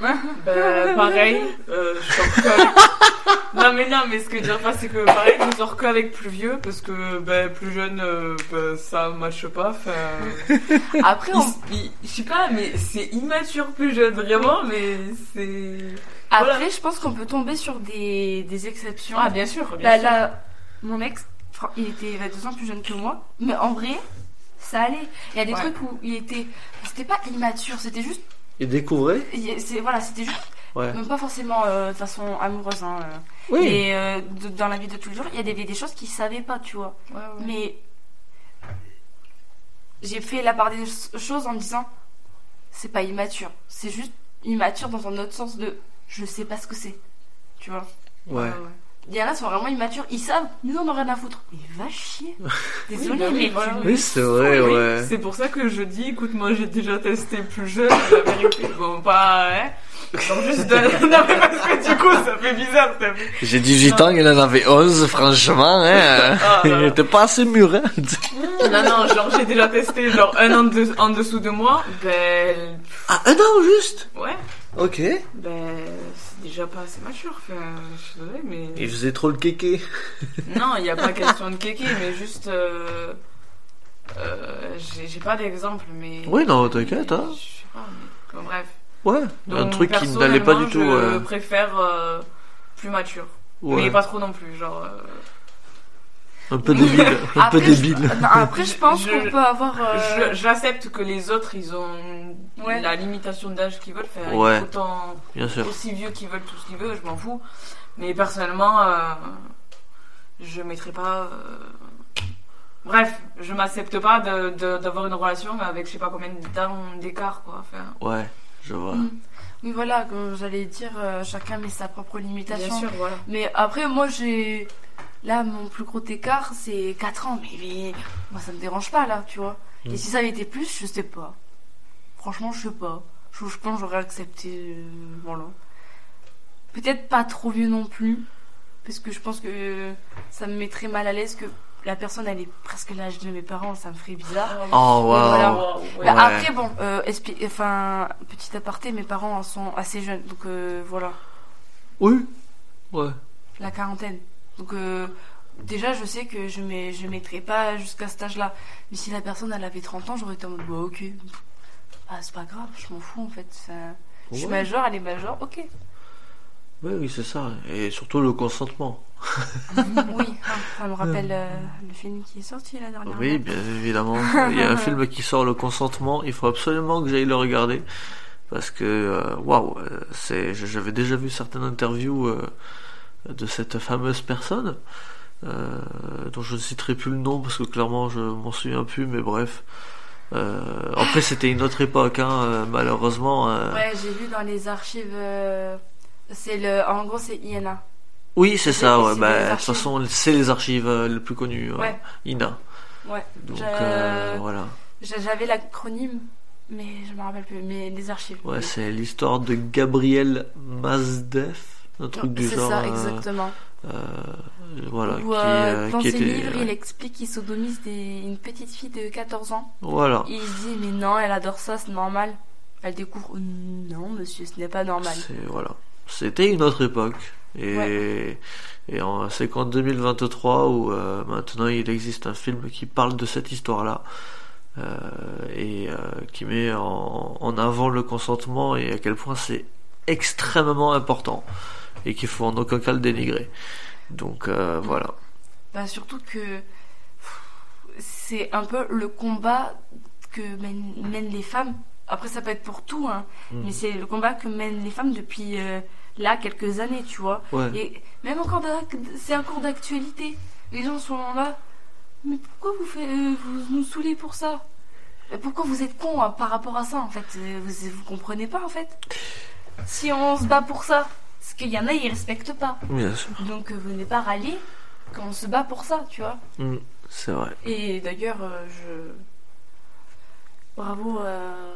Ben, pareil, euh, je sors que avec... Non mais non, mais ce que je veux dire pas, c'est que pareil, je sors que avec plus vieux, parce que ben, plus jeune, euh, ben, ça matche pas. Après, on, il- il- je sais pas, mais c'est immature plus jeune, vraiment, mais c'est... après Voilà. je pense qu'on peut tomber sur des, des exceptions. Ah bien sûr, bien Bah, sûr. là, mon ex, il était il avait deux ans plus jeune que moi, mais en vrai, ça allait. Il y a des Ouais. trucs où il était, c'était pas immature, c'était juste, il- c'est voilà, c'était juste, Ouais. même pas forcément euh, de façon amoureuse. Hein, euh. Oui. Et euh, de- dans la vie de tous les jours, il y a des, des choses qu'il savait pas, tu vois. Ouais, ouais. Mais j'ai fait la part des choses en me disant c'est pas immature, c'est juste immature dans un autre sens de je sais pas ce que c'est. Tu vois Ouais. Il y en a qui sont vraiment immatures, ils savent, nous on a rien à foutre. Mais va chier. Désolé, bah oui, mais voilà. Oui, c'est vrai, Oui, ouais. C'est pour ça que je dis, écoute, moi j'ai déjà testé plus jeune, la vérité. Bon, pas, hein. Donc juste de... Non, mais parce que du coup, ça fait bizarre, ça fait. J'ai 18 ans, il en avait 11, franchement, hein. Ah, il était pas assez mûr, hein. Non, non, genre j'ai déjà testé genre un an de- en dessous de moi, ben. Ah, un an juste? Ouais, Ok. ben. C'est déjà pas assez mature, enfin, je suis désolée, mais. Il faisait trop le kéké. Non, il n'y a pas question de kéké, mais juste. Euh... euh, j'ai pas d'exemple, mais. Oui, non, t'inquiète, hein. Je sais pas, mais. bon, bref. Ouais, un truc qui n'allait pas du tout. Je euh, préfère euh, plus mature. ouais. Mais pas trop non plus, genre. Un peu débile. Un Après, peu je- débile. Non, après, je pense Je- qu'on peut avoir. euh, je- J'accepte que les autres, ils ont Ouais. la limitation d'âge qu'ils veulent faire. Ouais. Autant Bien sûr. aussi vieux qu'ils veulent tout ce qu'ils veulent, je m'en fous. Mais personnellement, euh, je mettrai pas. euh, Bref, je m'accepte pas d'avoir une relation avec je sais pas combien d'ans d'écart, quoi. Enfin, Ouais, je vois. Mm. Oui, voilà, comme j'allais dire, euh, chacun met sa propre limitation. bien sûr, voilà. Mais après, moi, j'ai. Là, mon plus gros écart, c'est 4 ans. Mais, mais moi, ça me dérange pas, là, tu vois. Mm. Et si ça avait été plus, je sais pas. Franchement, je sais pas. Je, je pense que j'aurais accepté. euh, voilà. Peut-être pas trop vieux non plus. Parce que je pense que ça me mettrait mal à l'aise que la personne, elle est presque l'âge de mes parents. Ça me ferait bizarre. Oh, waouh. voilà. Waouh, ouais. Bah. Après, bon, euh, enfin, petit aparté, mes parents sont assez jeunes. Donc, euh, voilà. Oui. Ouais. la quarantaine. Donc euh, déjà, je sais que je ne je mettrai pas jusqu'à cet âge-là. Mais si la personne elle avait 30 ans, j'aurais été en mode bah ok, bah, c'est pas grave, je m'en fous en fait. Ça- Je suis Ouais. majeure, elle est majeure, ok. Oui, oui, c'est ça. Et surtout le consentement. oui, ça me rappelle euh, le film qui est sorti la dernière Oui, bien évidemment. Il y a un film qui sort le consentement. Il faut absolument que j'aille le regarder. Parce que, euh, waouh, c'est, j'avais déjà vu certaines interviews euh, de cette fameuse personne, euh, dont je ne citerai plus le nom parce que clairement je m'en souviens plus, mais bref. Euh, après, c'était une autre époque, hein, euh, malheureusement. euh. Ouais, j'ai vu dans les archives. c'est le, en gros, c'est INA. Oui, c'est ça, ouais. Bah, de toute façon, c'est les archives les plus connues. Ouais. INA. Ouais. Donc, voilà. J'a- J'avais l'acronyme, mais je me rappelle plus. Mais les archives. Ouais, oui. c'est l'histoire de Gabriel Mazdev, un truc du C'est genre. ça, euh, exactement. euh, voilà, Où, qui, euh, euh, dans qui ses était. livres, il ouais. explique qu'il sodomise des... une petite fille de 14 ans. Voilà. Et il se dit, mais non, elle adore ça, c'est normal. Elle découvre, non, monsieur, ce n'est pas normal. C'est voilà. C'était une autre époque. Et, et en- c'est qu'en 2023 où euh, maintenant il existe un film qui parle de cette histoire-là euh, et euh, qui met en, en avant le consentement et à quel point c'est extrêmement important et qu'il faut en aucun cas le dénigrer. Donc euh, voilà. Bah, surtout que c'est un peu le combat que mènent, mènent les femmes. Après, ça peut être pour tout, hein, Mhm. mais c'est le combat que mènent les femmes depuis euh, là quelques années, tu vois. Ouais. Et même encore, c'est encore d'actualité. Les gens sont là. Mais pourquoi vous, faites, euh, vous nous saoulez pour ça? Pourquoi vous êtes con hein, par rapport à ça en fait? Vous, vous comprenez pas en fait? Si on se bat pour ça, parce qu'il y en a ils respectent pas. Bien sûr. Donc euh, venez pas râler quand on se bat pour ça, tu vois. Mm, c'est vrai. Et d'ailleurs, euh, je. Bravo euh,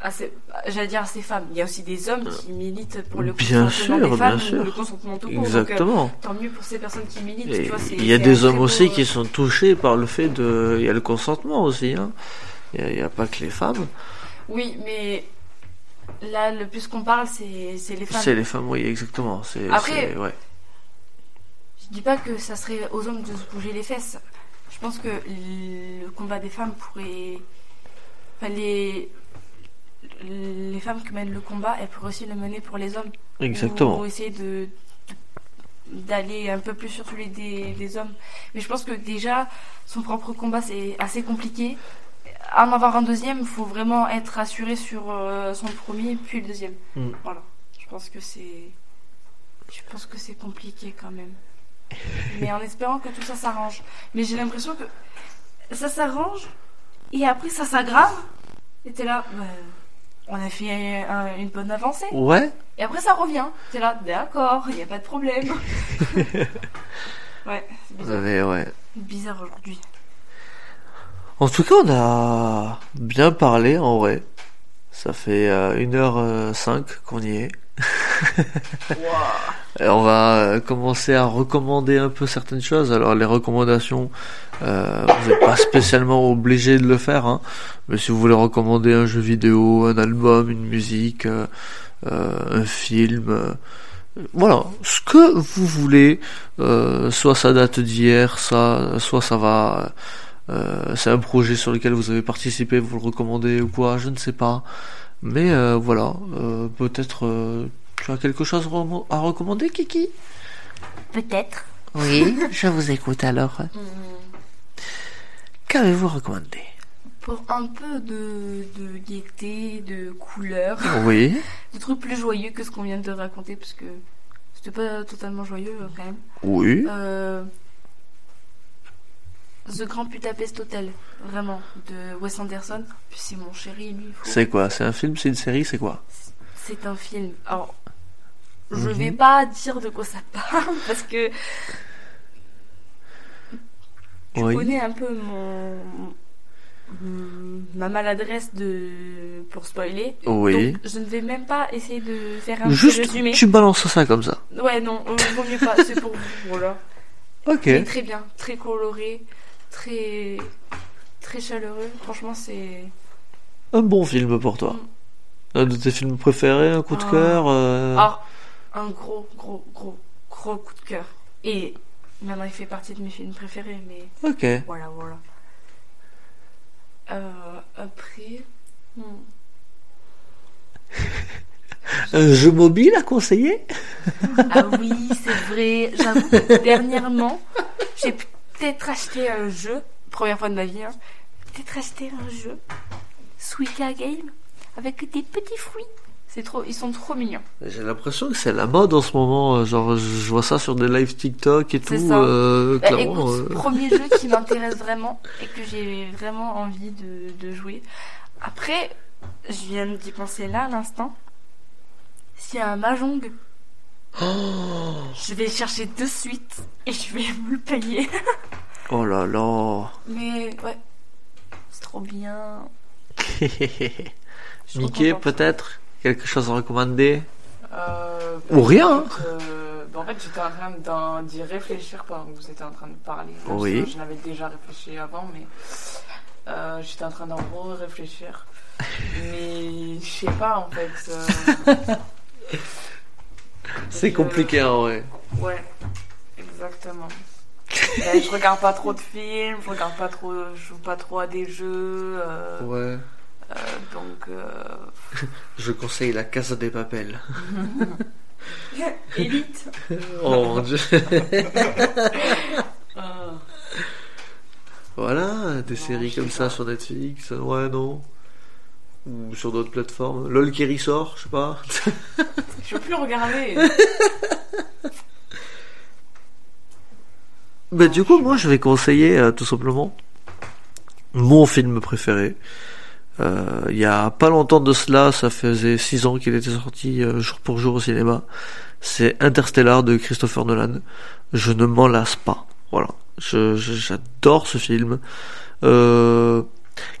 à ces. J'allais dire à ces femmes. Il y a aussi des hommes qui militent pour le Bien consentement sûr, des femmes bien sûr. le consentement tout court. Donc, euh, Exactement. tant mieux pour ces personnes qui militent. Et tu vois, il y a des hommes aussi beau- qui sont touchés par le fait de. Il y a le consentement aussi. Hein. Il n'y a pas que les femmes. Oui, mais là, le plus qu'on parle, c'est c'est les femmes. C'est les femmes, oui, exactement. C'est, Après- c'est- ouais. Je dis pas que ça serait aux hommes de se bouger les fesses. Je pense que le combat des femmes pourrait. Enfin, les... les femmes qui mènent le combat, elles pourraient aussi le mener pour les hommes. Exactement. Ou essayer de, d'aller un peu plus sur les des, des hommes. Mais je pense que déjà, son propre combat, c'est assez compliqué. En avoir un deuxième, il faut vraiment être rassuré sur euh, son premier, puis le deuxième. Mm. Voilà. Je pense que c'est. Je pense que c'est compliqué quand même. Mais en espérant que tout ça s'arrange. Mais j'ai l'impression que ça s'arrange et après ça s'aggrave. Et t'es là, bah, on a fait un- une bonne avancée. Ouais, Et après ça revient. T'es là, d'accord, il n'y a pas de problème. ouais, c'est bizarre. ouais. Bizarre aujourd'hui. En tout cas, on a bien parlé en vrai. Ça fait euh, 1h05 qu'on y est. Et on va euh, commencer à recommander un peu certaines choses. Alors les recommandations, euh, vous n'êtes pas spécialement obligé de le faire, hein. mais si vous voulez recommander un jeu vidéo, un album, une musique, euh, euh, un film, euh, voilà, ce que vous voulez, euh, soit ça date d'hier, ça, soit ça va, euh, c'est un projet sur lequel vous avez participé, vous le recommandez ou quoi, je ne sais pas. Mais euh, voilà, euh, peut-être tu as quelque chose à recommander, Kiki? Peut-être. Oui, je vous écoute alors. Qu'avez-vous recommandé? Pour un peu de, de gaieté, de couleur, Oui, de trucs plus joyeux que ce qu'on vient de raconter, parce que c'était pas totalement joyeux quand même. oui. Euh, The Grand Budapest Hotel, vraiment, de Wes Anderson. Puis c'est mon chéri, lui. faut- C'est quoi? C'est un film? C'est une série? C'est quoi? C'est un film. Alors, je Mhm. vais pas dire de quoi ça parle parce que tu Oui. connais un peu mon ma maladresse de pour spoiler. Oui. Donc, je ne vais même pas essayer de faire un petit Juste, résumé. tu balances ça comme ça. Ouais, non, euh, vaut mieux pas. C'est pour vous, voilà. Ok. Très bien, très coloré, très très chaleureux. Franchement, c'est Un bon film pour toi. Un de tes films préférés, un coup de Ah. cœur euh, Ah, un gros, gros, gros, gros coup de cœur. Et maintenant, il fait partie de mes films préférés, mais Ok. voilà, voilà. Euh, après, hmm, Un jeu mobile à conseiller? Ah oui, c'est vrai. J'avoue que dernièrement, j'ai peut-être acheté un jeu, première fois de ma vie, hein, peut-être acheté un jeu, Suika Game, avec des petits fruits. C'est trop, ils sont trop mignons. J'ai l'impression que c'est la mode en ce moment. euh, Genre, je vois ça sur des live TikTok et tout. C'est ça. euh, Bah, clairement, écoute, euh, premier jeu qui m'intéresse vraiment et que j'ai vraiment envie de, de jouer. Après, je viens d'y penser là à l'instant. S'il y a un Mahjong, Oh, je vais le chercher de suite et je vais vous le payer. oh là là. Mais ouais, c'est trop bien. Mickey, peut-être Quelque chose à recommander? Euh, Ou rien, hein. euh, bah, en fait, j'étais en train d'en- d'y réfléchir pendant que vous étiez en train de parler. Oui. Je l'avais déjà réfléchi avant, mais euh, j'étais en train d'en réfléchir. mais je sais pas en fait. Euh, C'est je- compliqué en vrai. Ouais, exactement. Mais je regarde pas trop de films, je regarde pas trop, je joue pas trop à des jeux, euh, Ouais. euh, donc euh, Je conseille la Casa des Papels. Élite. Oh mon dieu. euh, Voilà, des séries comme ça sur Netflix. Ouais, non. Ou sur d'autres plateformes. LOL qui ressort, je sais pas. je veux plus regarder. Bah, du coup, moi, je vais conseiller euh, tout simplement mon film préféré. Euh, Il y a pas longtemps de cela, ça faisait 6 ans qu'il était sorti euh, jour pour jour au cinéma. C'est Interstellar de Christopher Nolan. Je ne m'en lasse pas. Voilà. Je, je- j'adore ce film. Euh,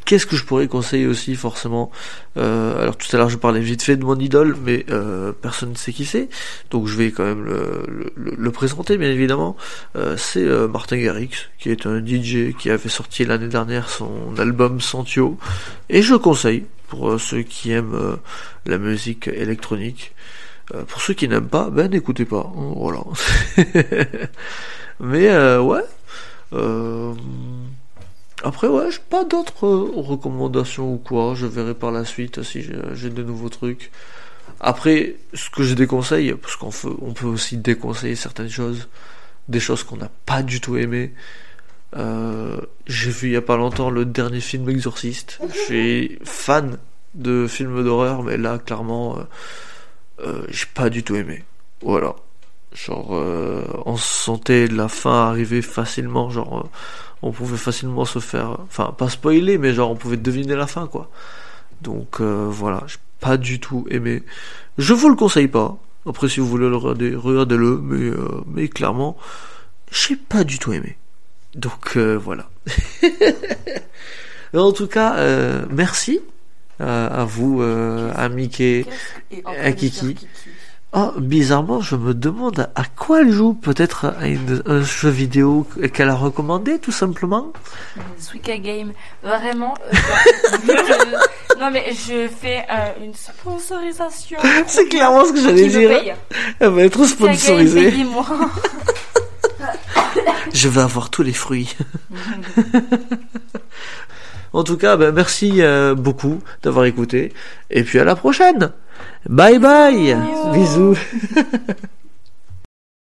Qu'est-ce que je pourrais conseiller aussi forcément Euh, Alors tout à l'heure je parlais vite fait de mon idole, mais euh, personne ne sait qui c'est, donc je vais quand même le, le- le présenter bien évidemment. Euh, c'est Martin Garrix, qui est un DJ qui avait sorti l'année dernière son album Santio, et je conseille pour ceux qui aiment la musique électronique. Pour ceux qui n'aiment pas, ben n'écoutez pas, voilà. Mais ouais. Après ouais, j'ai pas d'autres euh, recommandations ou quoi. Je verrai par la suite si j'ai de nouveaux trucs. Après, ce que je déconseille, parce qu'on peut, on peut aussi déconseiller certaines choses, des choses qu'on n'a pas du tout aimées. Euh, j'ai vu il y a pas longtemps le dernier film Exorciste. Je suis fan de films d'horreur, mais là, clairement, euh, j'ai pas du tout aimé. Voilà. Genre, on sentait la fin arriver facilement. Genre, on pouvait facilement se faire, enfin, pas spoiler, mais genre, on pouvait deviner la fin, quoi. Donc euh, voilà, j'ai pas du tout aimé. Je vous le conseille pas. Après, si vous voulez le regarder, regardez-le, mais euh, mais clairement, j'ai pas du tout aimé. Donc euh, voilà. en tout cas, euh, merci euh, à vous, euh, à Mickey. Et À Kiki. Oh, bizarrement, je me demande à quoi elle joue. Peut-être à une- un jeu vidéo qu'elle a recommandé, tout simplement. Suika Game, vraiment. euh, je- non mais je fais euh, une sponsorisation. C'est clairement ce que j'allais dire. paye Elle va être Suika Game, sponsorisée. payez-moi. Je vais avoir tous les fruits. en tout cas, ben, merci euh, beaucoup d'avoir écouté. Et puis à la prochaine. Bye bye. Bisous.